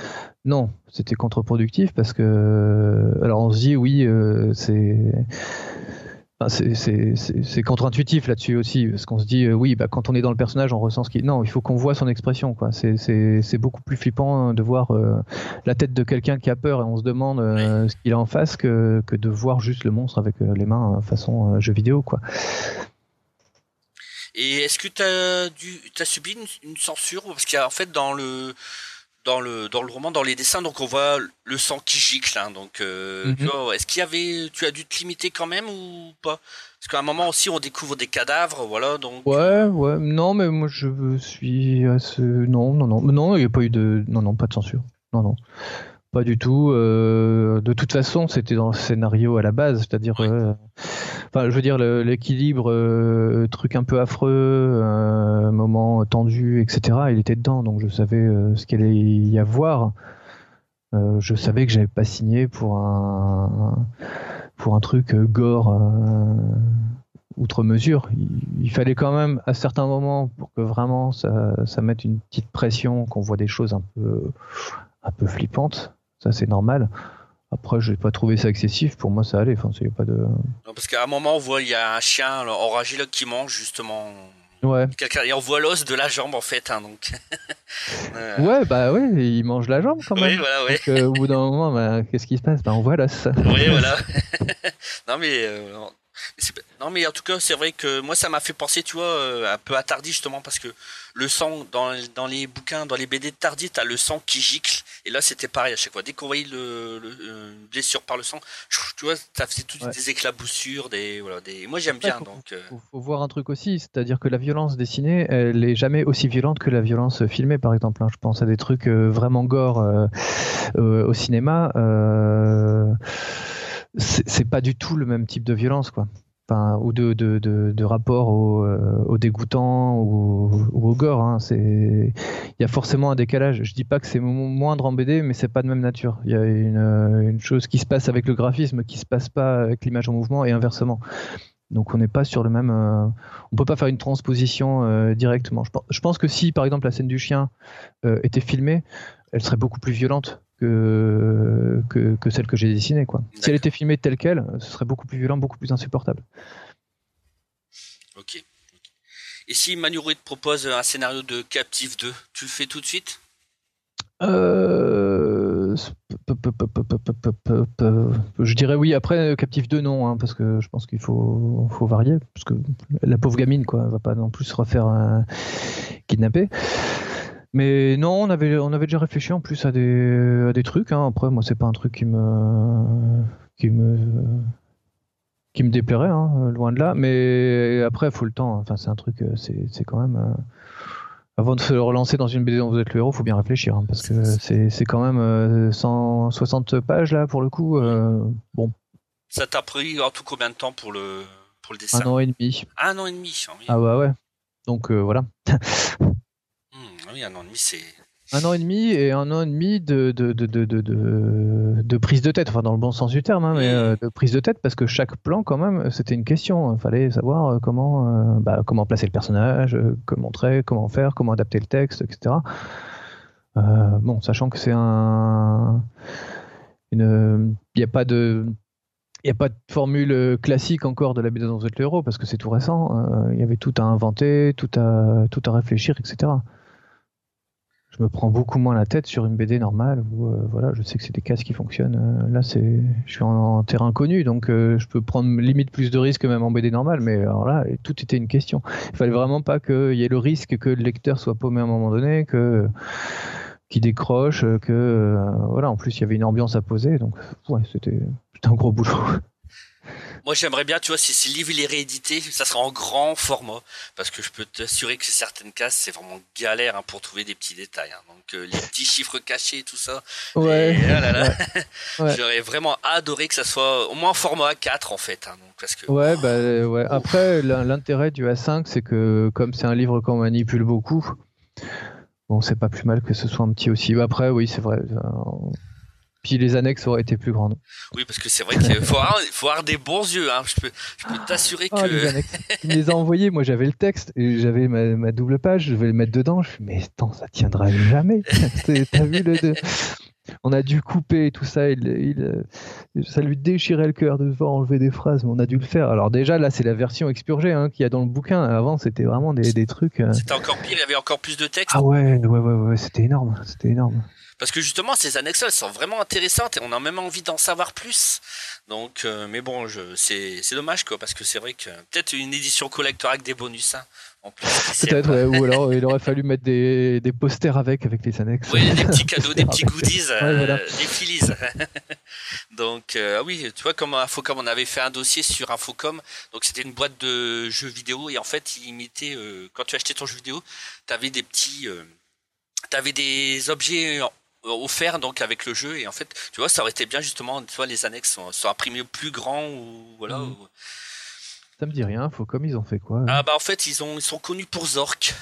non, c'était contre-productif parce que. Alors on se dit, oui, euh, c'est. C'est contre-intuitif là-dessus aussi, parce qu'on se dit, euh, oui, bah, quand on est dans le personnage, on ressent ce qu'il. Non, il faut qu'on voit son expression. quoi. C'est beaucoup plus flippant de voir euh, la tête de quelqu'un qui a peur et on se demande ce qu'il a en face que, que, de voir juste le monstre avec les mains façon jeu vidéo. quoi. Et est-ce que tu as, as, subi une, une censure? Parce qu'il y a en fait dans le dans le dans le roman, dans les dessins, donc on voit le sang qui gicle. Hein, donc, euh, mhm. est-ce qu'il y avait, tu as dû te limiter quand même ou pas? Parce qu'à un moment aussi, on découvre des cadavres, voilà. Donc. Ouais, ouais. Non, mais moi je suis assez... non, non, non, non. Il n'y a pas eu de, non, non, pas de censure. Non, non. Pas du tout. Euh, de toute façon, c'était dans le scénario à la base, c'est-à-dire, euh, enfin, je veux dire l'équilibre, euh, truc un peu affreux, moment tendu, etc. Il était dedans, donc je savais ce qu'il allait y avoir. je savais que j'avais pas signé pour un pour un truc gore outre mesure. Il, fallait quand même à certains moments pour que vraiment ça, ça mette une petite pression, qu'on voit des choses un peu un peu flippantes ça c'est normal. Après, je n'ai pas trouvé ça excessif. Pour moi, ça allait. Enfin, pas de. parce qu'à un moment, on voit il y a un chien enragé qui mange justement. Ouais. Et on voit l'os de la jambe en fait, hein, donc. Ouais, bah ouais, il mange la jambe quand même. Oui, voilà, ouais. Donc, au bout d'un moment, bah, qu'est-ce qui se passe? Bah, On voit l'os. Oui, voilà. non, mais euh, non, mais en tout cas, c'est vrai que moi, ça m'a fait penser, tu vois, euh, un peu à Tardy, justement, parce que le sang, dans, dans les bouquins, dans les BD de Tardy, t'as le sang qui gicle. Et là, c'était pareil à chaque fois. Dès qu'on voyait le, le euh, blessure par le sang, tu vois, ça faisait toutes des éclaboussures, des, voilà, des... Moi, j'aime bien, donc. Euh. Faut, voir un truc aussi, c'est-à-dire que la violence dessinée, elle est jamais aussi violente que la violence filmée, par exemple. Hein. Je pense à des trucs vraiment gore au cinéma c'est pas du tout le même type de violence, quoi. Enfin, ou de, de, de, rapport au, euh, au dégoûtant ou, au gore. Hein. Il y a forcément un décalage. Je dis pas que c'est moindre en BD, mais c'est pas de même nature. Il y a une, une, chose qui se passe avec le graphisme qui se passe pas avec l'image en mouvement et inversement. Donc on n'est pas sur le même. Euh, on peut pas faire une transposition euh, directement. Je pense, que si, par exemple, la scène du chien était filmée, elle serait beaucoup plus violente que, que, celle que j'ai dessinée. Quoi. Si elle était filmée telle qu'elle, ce serait beaucoup plus violent, beaucoup plus insupportable. Ok. Et si Manuro te propose un scénario de Captive 2, tu le fais tout de suite? Euh... Je dirais oui. Après, Captive 2, non, hein, parce que je pense qu'il faut, faut varier, parce que la pauvre gamine, quoi, va pas non plus se refaire un... kidnapper. Mais non, on avait, on avait déjà réfléchi en plus à des, à des trucs. Hein. Après, moi, c'est pas un truc qui me, qui me, qui me déplairait, hein, loin de là. Mais après, il faut le temps. Enfin, c'est un truc, euh, c'est quand même. Euh, avant de se relancer dans une BD dont vous êtes le héros, il faut bien réfléchir, hein, parce que c'est quand même 160 euh, pages là pour le coup. bon. Ça t'a pris en tout combien de temps pour le, pour le dessin? Un an et demi. Un an et demi. Ah bah ouais. Donc voilà. Oui, un an et demi, c'est. Un an et demi et un an et demi de, de, de, de, prise de tête, enfin dans le bon sens du terme, hein, mais de prise de tête parce que chaque plan, quand même, c'était une question. Il fallait savoir comment, bah, comment placer le personnage, comment montrer, comment faire, comment adapter le texte, etc. bon, sachant que c'est un. Il n'y a pas de il n'y a pas de formule euh, classique encore de la BD dans le héros parce que c'est tout récent. Euh, il y avait tout à inventer, tout à, tout à réfléchir, etc. Je me prends beaucoup moins la tête sur une BD normale euh, voilà, je sais que c'est des cases qui fonctionnent. là, c'est, je suis en, terrain connu, donc je peux prendre limite plus de risques même en BD normale. Mais alors là, tout était une question. Il fallait vraiment pas qu'il y ait le risque que le lecteur soit paumé à un moment donné, que qui décroche, que voilà. En plus, il y avait une ambiance à poser, donc c'était un gros boulot. Moi, j'aimerais bien, tu vois, si ce livre il est réédité, ça sera en grand format, parce que je peux t'assurer que certaines cases, c'est vraiment galère hein, pour trouver des petits détails. Hein. Donc, euh, les petits chiffres cachés, tout ça. Ouais. Ah J'aurais vraiment adoré que ça soit au moins en format A4, en fait. Hein, donc, parce que, ouais, bah, ouais. Après, l'intérêt du A5, c'est que comme c'est un livre qu'on manipule beaucoup, bon, c'est pas plus mal que ce soit un petit aussi. Après, oui, c'est vrai. Euh, puis les annexes auraient été plus grandes. Oui, parce que c'est vrai qu'il faut, avoir, des bons yeux. Hein. Je peux, t'assurer oh, que. les annexes. Il les a envoyés. Moi, j'avais le texte et j'avais ma, double page. Je vais le mettre dedans. Je mais attends, ça tiendra jamais. T'as vu le. On a dû couper tout ça. Il, ça lui déchirait le cœur de devoir enlever des phrases, mais on a dû le faire. Alors déjà, là, c'est la version expurgée hein, qu'il y a dans le bouquin. Avant, c'était vraiment des, des trucs. Euh, c'était encore pire. Il y avait encore plus de texte. Ah ouais, ouais, ouais, ouais. C'était énorme. C'était énorme. Parce que justement, ces annexes elles sont vraiment intéressantes et on a même envie d'en savoir plus. Donc, euh, mais bon, c'est dommage quoi, parce que c'est vrai que peut-être une édition collector avec des bonus. Hein. Peut-être, ouais, ou alors il aurait fallu mettre des, des, posters avec, avec les annexes. Oui, des petits cadeaux, des petits goodies, euh, des filies. donc, euh, ah oui, tu vois, comme Infocom, on avait fait un dossier sur Infocom. Donc, c'était une boîte de jeux vidéo et en fait, il imitait, quand tu achetais ton jeu vidéo, tu avais des petits. tu avais des objets offert donc avec le jeu et en fait tu vois ça aurait été bien justement tu vois les annexes sont, sont imprimées plus grand ou voilà mm. ça me dit rien faut comme ils ont fait quoi ah bah en fait ils ont ils sont connus pour Zork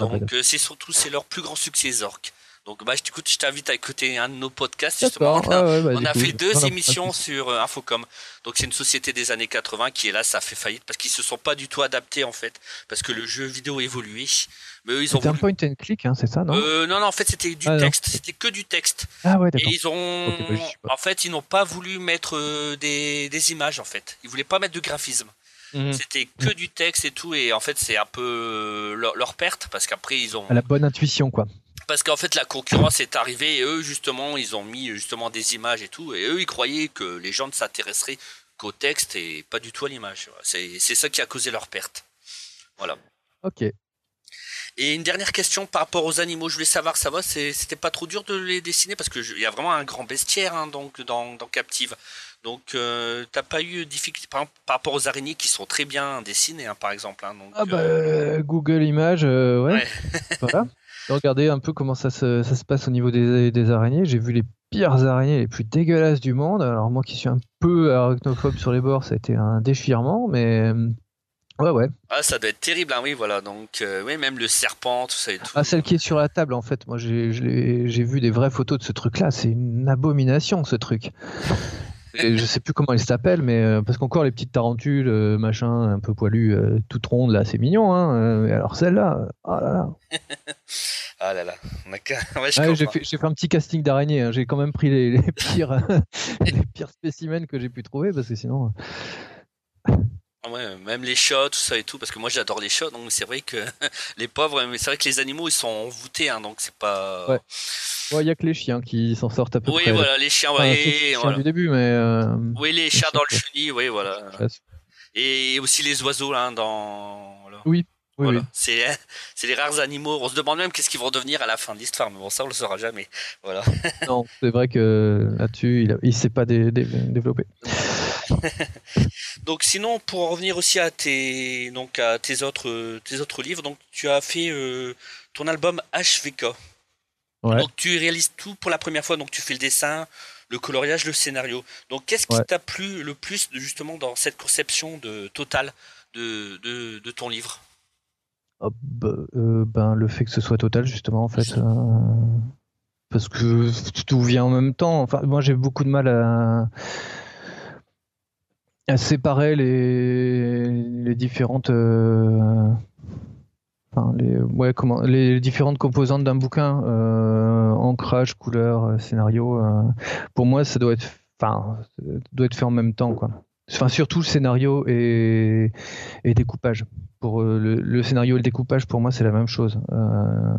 ah, bah, donc euh, c'est surtout c'est leur plus grand succès Zork donc bah, écoute, je t'invite à écouter un de nos podcasts justement. On a, bah, on a fait deux émissions sur euh, Infocom. Donc c'est une société des années 80 qui est là, ça fait faillite parce qu'ils se sont pas du tout adaptés en fait, parce que le jeu vidéo évoluait. Mais eux, ils ont. un point and click, hein, c'est ça, non euh, Non, non, en fait c'était du ah, texte, c'était que du texte. Ah ouais, d'accord. Et ils ont, en fait, ils n'ont pas voulu mettre euh, des, des, images en fait. Ils voulaient pas mettre de graphisme. Mhm. C'était que du texte et tout, et en fait c'est un peu leur, leur perte parce qu'après ils ont. À la bonne intuition quoi parce qu'en fait la concurrence est arrivée et eux justement ils ont mis justement des images et tout et eux ils croyaient que les gens ne s'intéresseraient qu'au texte et pas du tout à l'image. C'est ça qui a causé leur perte. Voilà. Ok. Et une dernière question par rapport aux animaux, je voulais savoir, ça va, c'était pas trop dur de les dessiner parce que il y a vraiment un grand bestiaire hein, donc dans, dans Captive. Donc euh, t'as pas eu difficulté par, rapport aux araignées qui sont très bien dessinées hein, par exemple. Hein, ah bah euh, Google Images, euh, ouais. voilà. Regardez un peu comment ça se, ça se passe au niveau des, des araignées. J'ai vu les pires araignées les plus dégueulasses du monde. Alors moi qui suis un peu arachnophobe sur les bords, ça a été un déchirement, mais ouais ouais. Ah ça doit être terrible, hein, oui voilà. Donc euh, oui même le serpent, tout ça et tout. Ah celle qui est sur la table en fait. Moi j'ai vu des vraies photos de ce truc-là. C'est une abomination ce truc. Et je sais plus comment il s'appelle, mais euh, parce qu'encore les petites tarentules, euh, machin, un peu poilues, toutes rondes, là, c'est mignon. Hein, mais alors celle-là, oh là là. ah là là. Ouais, j'ai fait, fait, un petit casting d'araignée. Hein. J'ai quand même pris les, les pires, les pires spécimens que j'ai pu trouver, parce que sinon. Ah ouais, même les chats, tout ça et tout, parce que moi j'adore les chats, donc c'est vrai que les pauvres, mais c'est vrai que les animaux ils sont envoûtés, hein, donc c'est pas. Ouais. Il n'y a que les chiens qui s'en sortent à peu oui, près. Oui, voilà, les chiens, enfin, les chiens du début, mais. Euh... Oui, les chats dans le chenil, oui, voilà. Et aussi les oiseaux, là, dans. Voilà. Oui. Oui, voilà. C'est, c'est les rares animaux. On se demande même qu'est-ce qu'ils vont devenir à la fin de l'histoire, mais bon, ça, on le saura jamais. Voilà. non, c'est vrai que là-dessus, il ne s'est pas dé- dé- développé. donc, sinon, pour revenir aussi à tes, donc, à tes, autres, tes autres livres, donc, tu as fait euh, ton album HVK. Donc tu réalises tout pour la première fois, donc tu fais le dessin, le coloriage, le scénario. Donc qu'est-ce qui t'a plu le plus justement dans cette conception de totale de, de, ton livre? Oh, bah, euh, ben, le fait que ce soit total, justement, en fait. euh, parce que tout vient en même temps. Enfin, moi, j'ai beaucoup de mal à, à séparer les, les différentes. euh, Enfin, les, ouais, comment, les différentes composantes d'un bouquin, ancrage, couleur, scénario. pour moi, ça doit être, enfin, doit être fait en même temps, quoi. Enfin, surtout le scénario et, et découpage. Pour euh, le, scénario et le découpage, pour moi, c'est la même chose. Euh,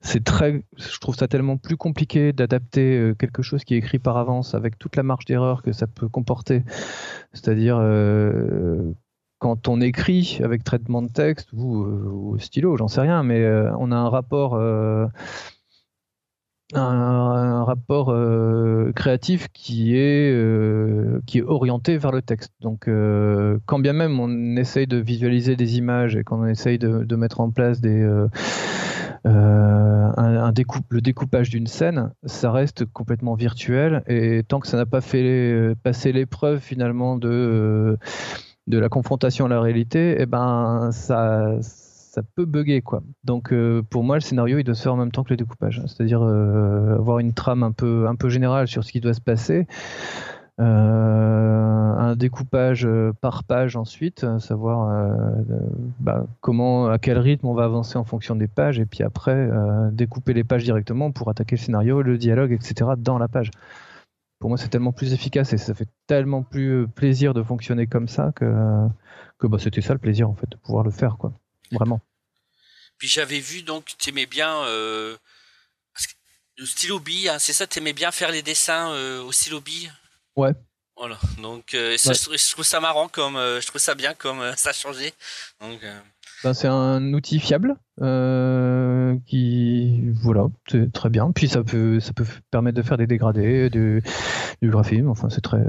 c'est très, je trouve ça tellement plus compliqué d'adapter euh, quelque chose qui est écrit par avance avec toute la marge d'erreur que ça peut comporter. C'est-à-dire quand on écrit avec traitement de texte ou, stylo, j'en sais rien, mais on a un rapport, un, rapport euh, créatif qui est, euh, qui est orienté vers le texte. Donc, euh, quand bien même on essaye de visualiser des images et qu'on essaye de, mettre en place des, un, un le découpage d'une scène, ça reste complètement virtuel. Et tant que ça n'a pas fait passer l'épreuve finalement de de la confrontation à la réalité, eh ben ça, ça peut bugger quoi. Donc euh, pour moi le scénario il doit se faire en même temps que le découpage, c'est-à-dire euh, avoir une trame un peu un peu générale sur ce qui doit se passer, euh, un découpage par page ensuite, savoir bah, comment à quel rythme on va avancer en fonction des pages et puis après découper les pages directement pour attaquer le scénario, le dialogue etc dans la page pour moi, c'est tellement plus efficace et ça fait tellement plus plaisir de fonctionner comme ça que, que bah, c'était ça le plaisir en fait de pouvoir le faire quoi. Vraiment. Puis j'avais vu donc tu aimais bien euh, le stylo bille, hein, c'est ça, tu aimais bien faire les dessins euh, au stylo bille. Ouais. Voilà. Donc euh, ça, Ouais. je, trouve, je trouve ça marrant comme je trouve ça bien comme ça a changé. Donc Ben, c'est un outil fiable euh, qui voilà, c'est très bien. Puis ça peut ça peut permettre de faire des dégradés, du, du graphisme. Enfin, c'est très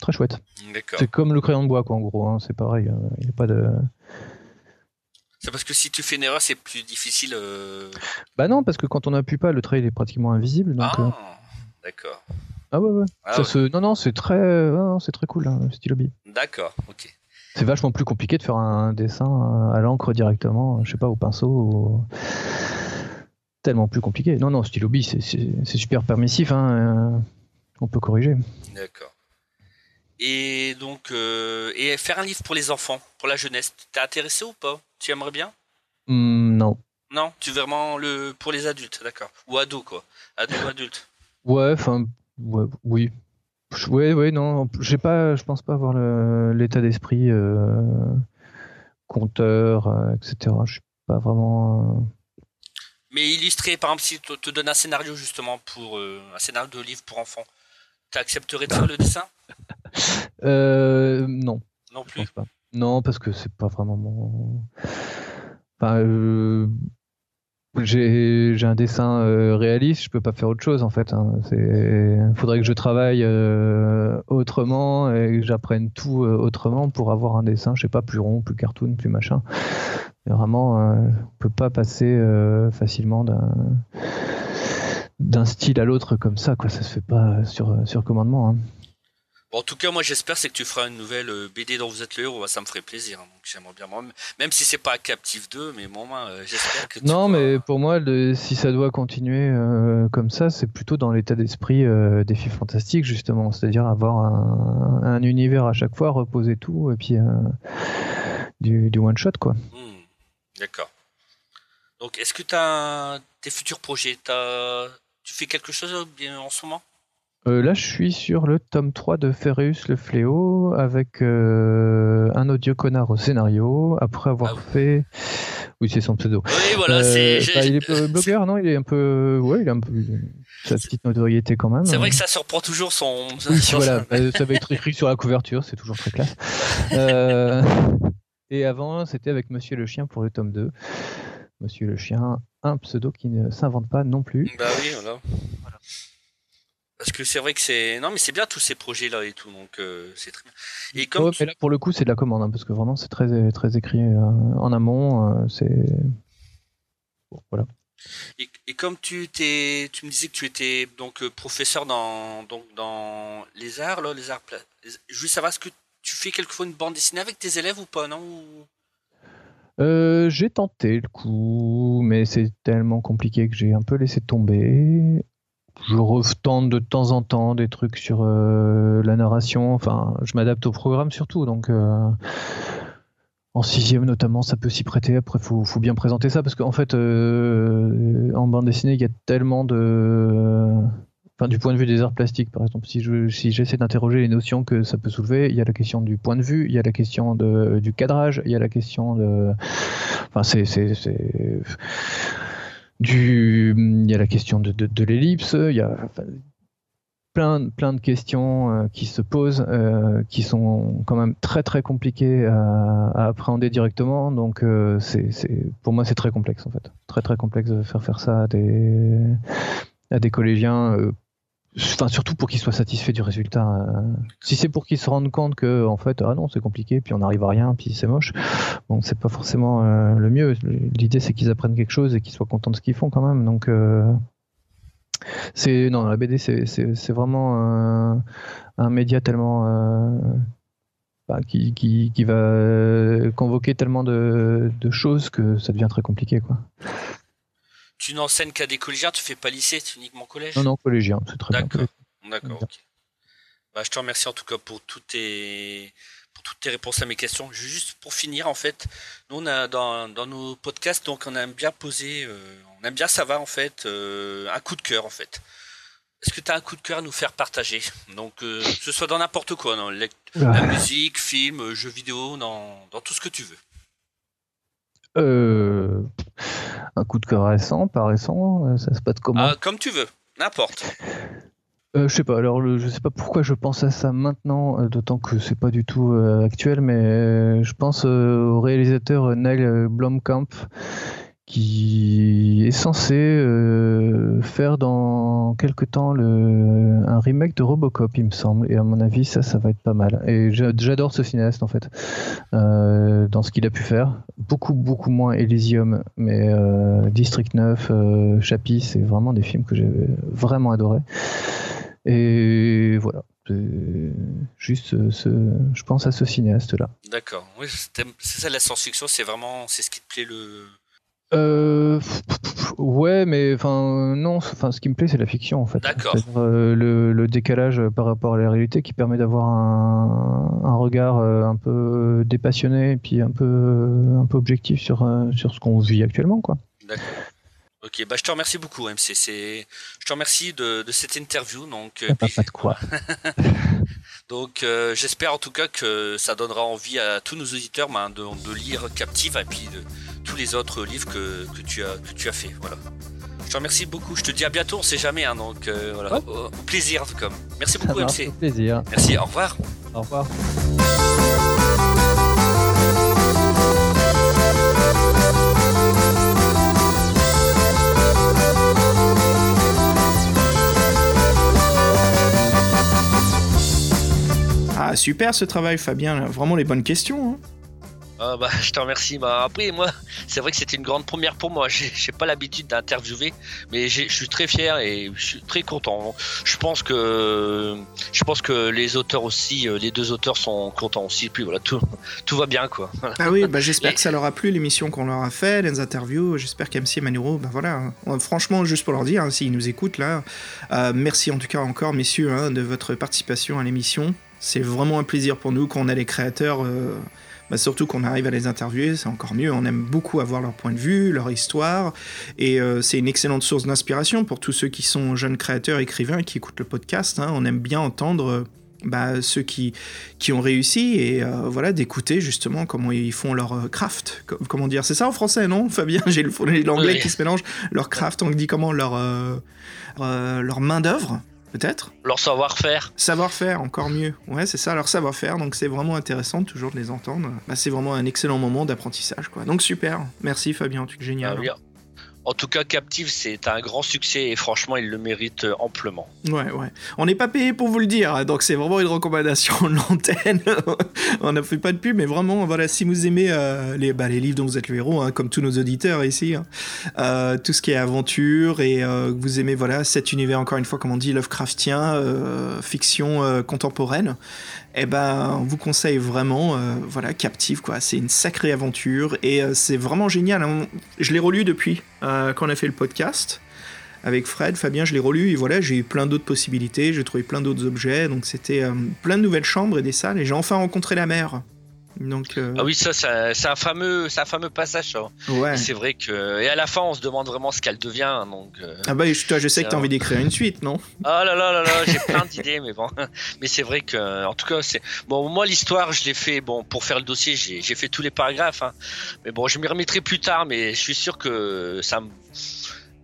très chouette. d'accord. C'est comme le crayon de bois quoi en gros. hein, c'est pareil. euh, Il n'y a pas de. C'est parce que si tu fais une erreur, c'est plus difficile. euh, Bah non, parce que quand on n'appuie pas, le trait il est pratiquement invisible. Donc, Ah, euh, d'accord. ah ouais ouais. Ah Ça ouais. se- Non non, c'est très ah c'est très cool hein, le stylo bille. D'accord, ok. C'est vachement plus compliqué de faire un dessin à l'encre directement, je sais pas, au pinceau. Tellement plus compliqué. Non, non, stylo bille, c'est- c'est c'est super permissif. Hein, euh, on peut corriger. D'accord. Et donc, euh, et faire un livre pour les enfants, pour la jeunesse, t'es intéressé ou pas? Tu aimerais bien? Hmm, non. Non, tu veux vraiment le pour les adultes, d'accord Ou ados quoi Ados ou adultes Ouais, enfin, ouais, oui. Ouais, ouais, non. J'ai pas, je pense pas avoir l'état d'esprit euh, conteur, euh, etc. Je suis pas vraiment. euh, Mais illustré, par exemple, si tu te donne un scénario justement pour euh, un scénario de livre pour enfants, tu accepterais de faire le dessin? Euh, non. Non plus. pas. Non, parce que c'est pas vraiment mon. Enfin, euh, j'ai un dessin euh, réaliste, je peux pas faire autre chose en fait. Hein. C'est, faudrait que je travaille autrement et que j'apprenne tout autrement pour avoir un dessin, je sais pas, plus rond, plus cartoon, plus machin. Mais vraiment, on peut pas passer facilement d'un d'un style à l'autre comme ça, quoi. Ça se fait pas sur sur commandement. Hein. Bon, en tout cas, moi j'espère c'est que tu feras une nouvelle euh, BD dont vous êtes le héros, ça me ferait plaisir. hein. Donc j'aimerais bien, même si c'est pas Captive 2, mais bon, moi, euh, j'espère que tu Non, pourras- mais pour moi, le- si ça doit continuer euh, comme ça, c'est plutôt dans l'état d'esprit euh, des filles fantastiques, justement. C'est-à-dire avoir un, un univers à chaque fois, reposer tout, et puis euh, du, du one-shot, quoi. Hmm, D'accord. Donc, est-ce que tu as tes futurs projets Tu fais quelque chose euh, en ce moment? Euh, là, je suis sur le tome 3 de Ferreus le Fléau, avec euh, un audio connard au scénario, après avoir Ah oui. fait... Oui, c'est son pseudo. Oui, voilà, Euh, c'est. bah, il est blogueur, non? Il est un peu... Ouais, il a un peu... Sa petite notoriété quand même. C'est vrai que ça surprend toujours son. Oui, voilà, bah, ça va être écrit sur la couverture, c'est toujours très classe. Et avant, c'était avec Monsieur le Chien pour le tome 2. Monsieur le Chien, un pseudo qui ne s'invente pas non plus. Bah oui, voilà. Parce que c'est vrai que c'est. Non, mais c'est bien tous ces projets-là et tout, donc euh, c'est très bien. Et comme. Ouais, tu- mais là, pour le coup, c'est de la commande, hein, parce que vraiment, c'est très, très écrit euh, en amont. euh, c'est. Bon, voilà. Et, et comme tu t'es, tu me disais que tu étais donc euh, professeur dans donc dans les arts là, les arts. les- Je veux savoir est-ce que tu fais quelquefois une bande dessinée avec tes élèves ou pas non ou- Euh, j'ai tenté le coup, mais c'est tellement compliqué que j'ai un peu laissé tomber. Je retente de temps en temps des trucs sur euh, la narration. Enfin, je m'adapte au programme surtout, donc euh, en sixième notamment, ça peut s'y prêter. Après, faut, faut bien présenter ça parce qu'en fait, en bande dessinée, il y a tellement de du point de vue des arts plastiques, par exemple, si je j'essaie d'interroger les notions que ça peut soulever, il y a la question du point de vue, il y a la question de, du cadrage, il y a la question de, enfin c'est il y a la question de, l'ellipse, il y a plein, de questions euh, qui se posent, euh, qui sont quand même très très compliquées à, appréhender directement. Donc euh, pour moi c'est très complexe en fait, très très complexe de faire faire ça à des collégiens Enfin, surtout pour qu'ils soient satisfaits du résultat. Euh. Si c'est pour qu'ils se rendent compte que, en fait, ah non, c'est compliqué, puis on n'arrive à rien, puis c'est moche, bon, c'est pas forcément euh, le mieux. L'idée, c'est qu'ils apprennent quelque chose et qu'ils soient contents de ce qu'ils font quand même. Donc, euh, c'est non, la BD, c'est vraiment un, média tellement bah, qui, qui, qui, va convoquer tellement de, de, choses que ça devient très compliqué, quoi tu n'enseignes qu'à des collégiens, tu fais pas lycée, c'est uniquement collège Non, non, collégien, c'est très bien. D'accord, d'accord, ok. Bah, je te remercie en tout cas pour toutes tes, pour toutes tes réponses à mes questions. Juste pour finir, en fait, nous, on a dans, dans nos podcasts, donc on aime bien poser, euh, on aime bien savoir, en fait, euh, un coup de cœur, en fait. Est-ce que tu as un coup de cœur à nous faire partager? Donc, euh, que ce soit dans n'importe quoi, dans la musique, film, jeux vidéo, dans, dans tout ce que tu veux. Euh, un coup de cœur récent, pas récent, euh, ça se passe comment ah, Comme tu veux, n'importe. Euh, je sais pas. Alors, je sais pas pourquoi je pense à ça maintenant, d'autant que c'est pas du tout actuel, mais je pense au réalisateur Neil Blomkamp qui est censé euh, faire dans quelque temps le, un remake de Robocop, il me semble. Et à mon avis, ça, ça va être pas mal. Et j'adore ce cinéaste, en fait, euh, dans ce qu'il a pu faire. Beaucoup, beaucoup moins Elysium, mais euh, District 9, Chappie, c'est vraiment des films que j'ai vraiment adoré. Et voilà. Juste, ce, je pense à ce cinéaste-là. D'accord. Oui, c'est ça la science-fiction, c'est vraiment, c'est ce qui te plaît le, euh, ouais, mais enfin non, enfin ce qui me plaît c'est la fiction en fait. D'accord. Euh, le, décalage par rapport à la réalité qui permet d'avoir un, regard euh, un peu dépassionné et puis un peu un peu objectif sur sur ce qu'on vit actuellement quoi. D'accord. Ok, bah je te remercie beaucoup MC. Je te remercie de, cette interview donc. Pas, pas de quoi. Donc j'espère en tout cas que ça donnera envie à tous nos auditeurs ben, de, de, lire Captive et puis de, tous les autres livres que, tu, as, que tu as fait. Voilà. Je te remercie beaucoup. Je te dis à bientôt, on sait jamais. Hein, donc euh, voilà. Au, plaisir en tout cas. Merci beaucoup MC. Au plaisir. Merci, au revoir. Au revoir. Ah super ce travail Fabien, vraiment les bonnes questions. Hein. Ah, bah, je te remercie. Bah, après, moi, c'est vrai que c'était une grande première pour moi. J'ai pas l'habitude d'interviewer, mais je suis très fier et je suis très content. Je pense que je pense que les auteurs aussi, euh, les deux auteurs sont contents aussi. puis voilà, tout, tout va bien, quoi. Ah oui, bah, j'espère que ça leur a plu l'émission qu'on leur a fait, les interviews. J'espère qu'MC et Manuro, bah voilà. Franchement, juste pour leur dire, hein, s'ils nous écoutent là, euh, merci en tout cas encore, messieurs, hein, de votre participation à l'émission. C'est vraiment un plaisir pour nous qu'on a les créateurs. Euh, bah, surtout qu'on arrive à les interviewer, c'est encore mieux. On aime beaucoup avoir leur point de vue, leur histoire, et euh, c'est une excellente source d'inspiration pour tous ceux qui sont jeunes créateurs, écrivains, qui écoutent le podcast. Hein. On aime bien entendre euh, bah, ceux qui, qui ont réussi et voilà d'écouter justement comment ils font leur craft comment dire c'est ça en français non Fabien? J'ai l'anglais qui se mélange leur craft on dit comment? Leur leur main d'œuvre peut-être Leur savoir-faire. Savoir-faire, encore mieux. Ouais, c'est ça, leur savoir-faire. Donc c'est vraiment intéressant toujours de les entendre. Bah, c'est vraiment un excellent moment d'apprentissage. quoi. Donc super. Merci Fabien, tu es génial. Ah, En tout cas, Captive, c'est un grand succès et franchement, il le mérite amplement. Ouais, ouais. On n'est pas payé pour vous le dire, hein, donc c'est vraiment une recommandation de l'antenne. on n'a fait pas de pub, mais vraiment, voilà, si vous aimez euh, les, bah, les livres dont vous êtes le héros, hein, comme tous nos auditeurs ici, hein, euh, tout ce qui est aventure et euh, vous aimez voilà cet univers encore une fois, comme on dit, Lovecraftien, fiction contemporaine, eh ben, on vous conseille vraiment, voilà, Captive, quoi. C'est une sacrée aventure et c'est vraiment génial. Je l'ai relu depuis quand on a fait le podcast avec Fred, Fabien, je l'ai relu et voilà, j'ai eu plein d'autres possibilités, j'ai trouvé plein d'autres objets, donc c'était euh, plein de nouvelles chambres et des salles et j'ai enfin rencontré la mer. Donc, euh, Ah oui, ça, c'est un fameux, un fameux passage. Ouais. C'est vrai que et à la fin, on se demande vraiment ce qu'elle devient. Donc. Euh, ah bah, toi, je sais que t'as envie d'écrire une suite, non? Ah là là là là, j'ai plein d'idées, mais bon, mais c'est vrai que, en tout cas, c'est bon. Moi, l'histoire, je l'ai fait bon pour faire le dossier, j'ai fait tous les paragraphes. Hein. Mais bon, je m'y remettrai plus tard, mais je suis sûr que ça me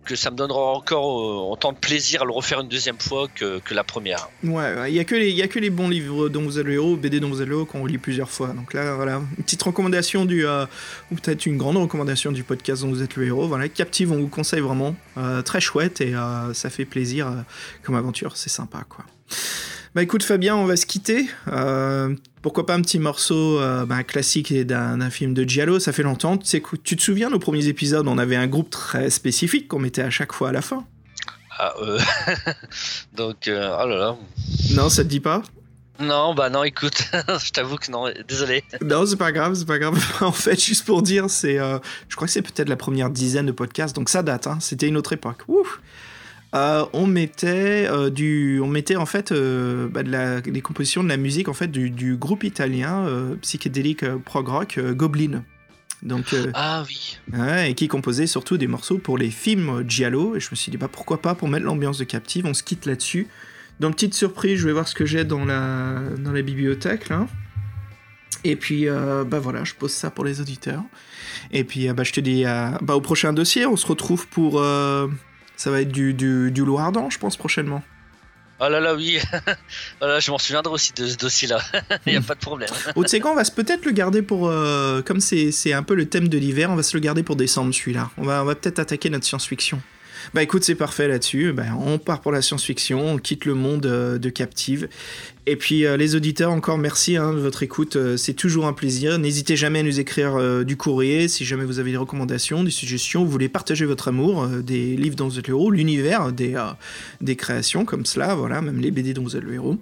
que ça me donnera encore euh, autant de plaisir à le refaire une deuxième fois que, la première. Ouais, il n'y a, que les, y a que les bons livres dont vous êtes le héros, BD dont vous êtes le héros, qu'on lit plusieurs fois. Donc là, voilà, une petite recommandation du, euh, ou peut-être une grande recommandation du podcast dont vous êtes le héros. Voilà, Captive, on vous conseille vraiment. Euh, très chouette et ça fait plaisir comme aventure, c'est sympa quoi. Bah écoute Fabien, on va se quitter. Pourquoi pas un petit morceau euh, bah, classique d'un film de Giallo, ça fait longtemps. Tu, tu te souviens, nos premiers épisodes, on avait un groupe très spécifique qu'on mettait à chaque fois à la fin. Ah, euh... Donc, euh, oh là là. Non, ça te dit pas? Non, bah non, écoute, je t'avoue que non, désolé. Non, c'est pas grave, c'est pas grave. en fait, juste pour dire, c'est, je crois que c'est peut-être la première dizaine de podcasts, donc ça date, hein. c'était une autre époque. Ouf euh, on mettait euh, du, on mettait en fait euh, bah, de la, des compositions de la musique en fait du, groupe italien psychédélique prog rock Goblin. Donc, ah oui. et qui composait surtout des morceaux pour les films Giallo. Et je me suis dit bah pourquoi pas pour mettre l'ambiance de Captive. On se quitte là-dessus. Donc petite surprise, je vais voir ce que j'ai dans la dans la bibliothèque là. Et puis bah voilà, je pose ça pour les auditeurs. Et puis bah je te dis bah, au prochain dossier, on se retrouve pour ça va être du, du, du je pense, prochainement. Oh là là, oui. voilà, je m'en souviendrai aussi de ce dossier-là. Il n'y a pas de problème. Quoi, on va peut-être le garder pour. Euh, comme c'est un peu le thème de l'hiver, on va se le garder pour décembre, celui-là. On va, on va peut-être attaquer notre science-fiction. Bah écoute, c'est parfait là-dessus. Bah, on part pour la science-fiction, on quitte le monde euh, de Captive. Et puis euh, les auditeurs, encore merci hein, de votre écoute. Euh, c'est toujours un plaisir. N'hésitez jamais à nous écrire du courrier si jamais vous avez des recommandations, des suggestions, vous voulez partager votre amour des livres dont vous êtes le héros, l'univers des, des créations comme cela, voilà, même les BD dont vous êtes le héros.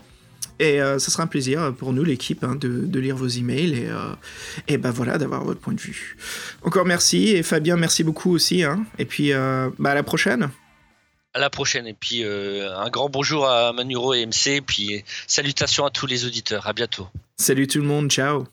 Et euh, ça sera un plaisir pour nous, l'équipe, hein, de, lire vos emails et, euh, et ben voilà, d'avoir votre point de vue. Encore merci. Et Fabien, merci beaucoup aussi. Hein. Et puis, euh, bah, à la prochaine. À la prochaine. Et puis, un grand bonjour à Manuro et MC. Et puis, salutations à tous les auditeurs. À bientôt. Salut tout le monde. Ciao.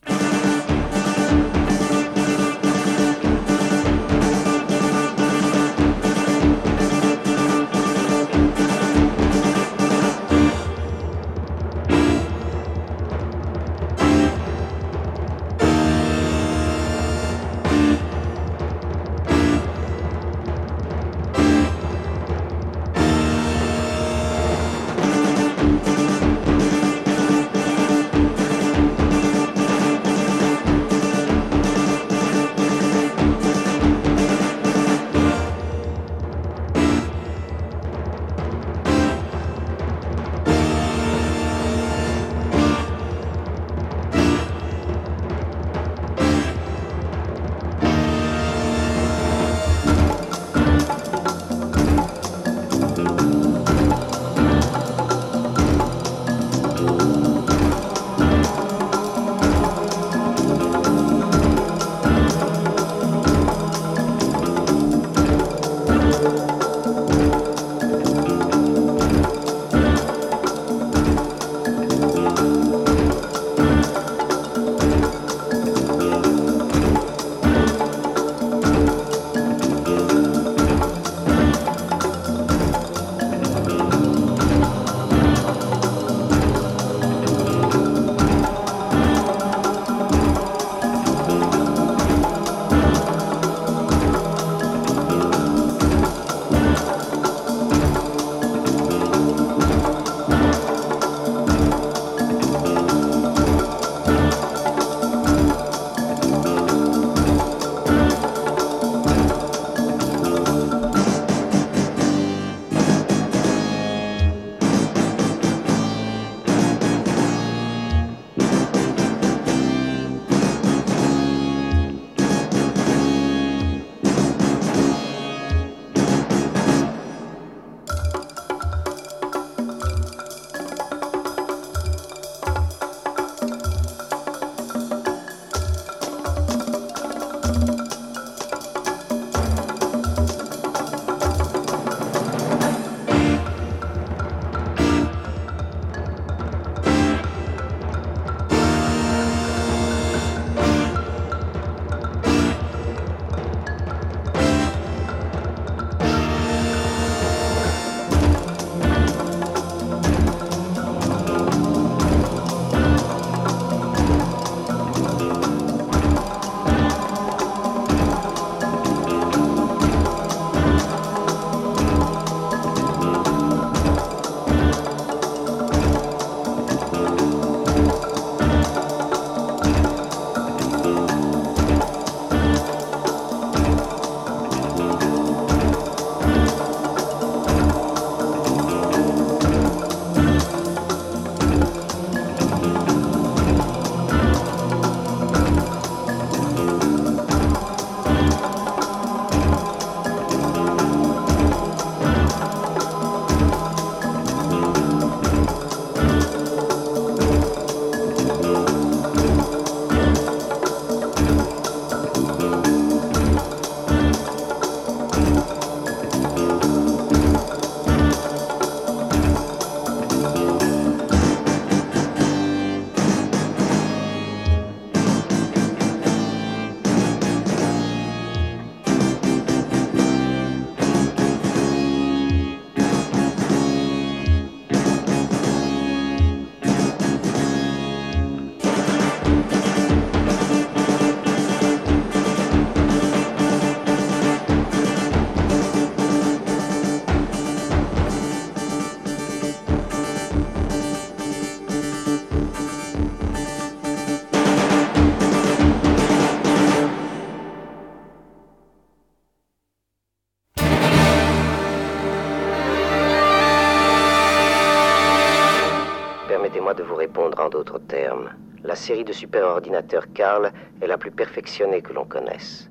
Série de superordinateurs Carl est la plus perfectionnée que l'on connaisse.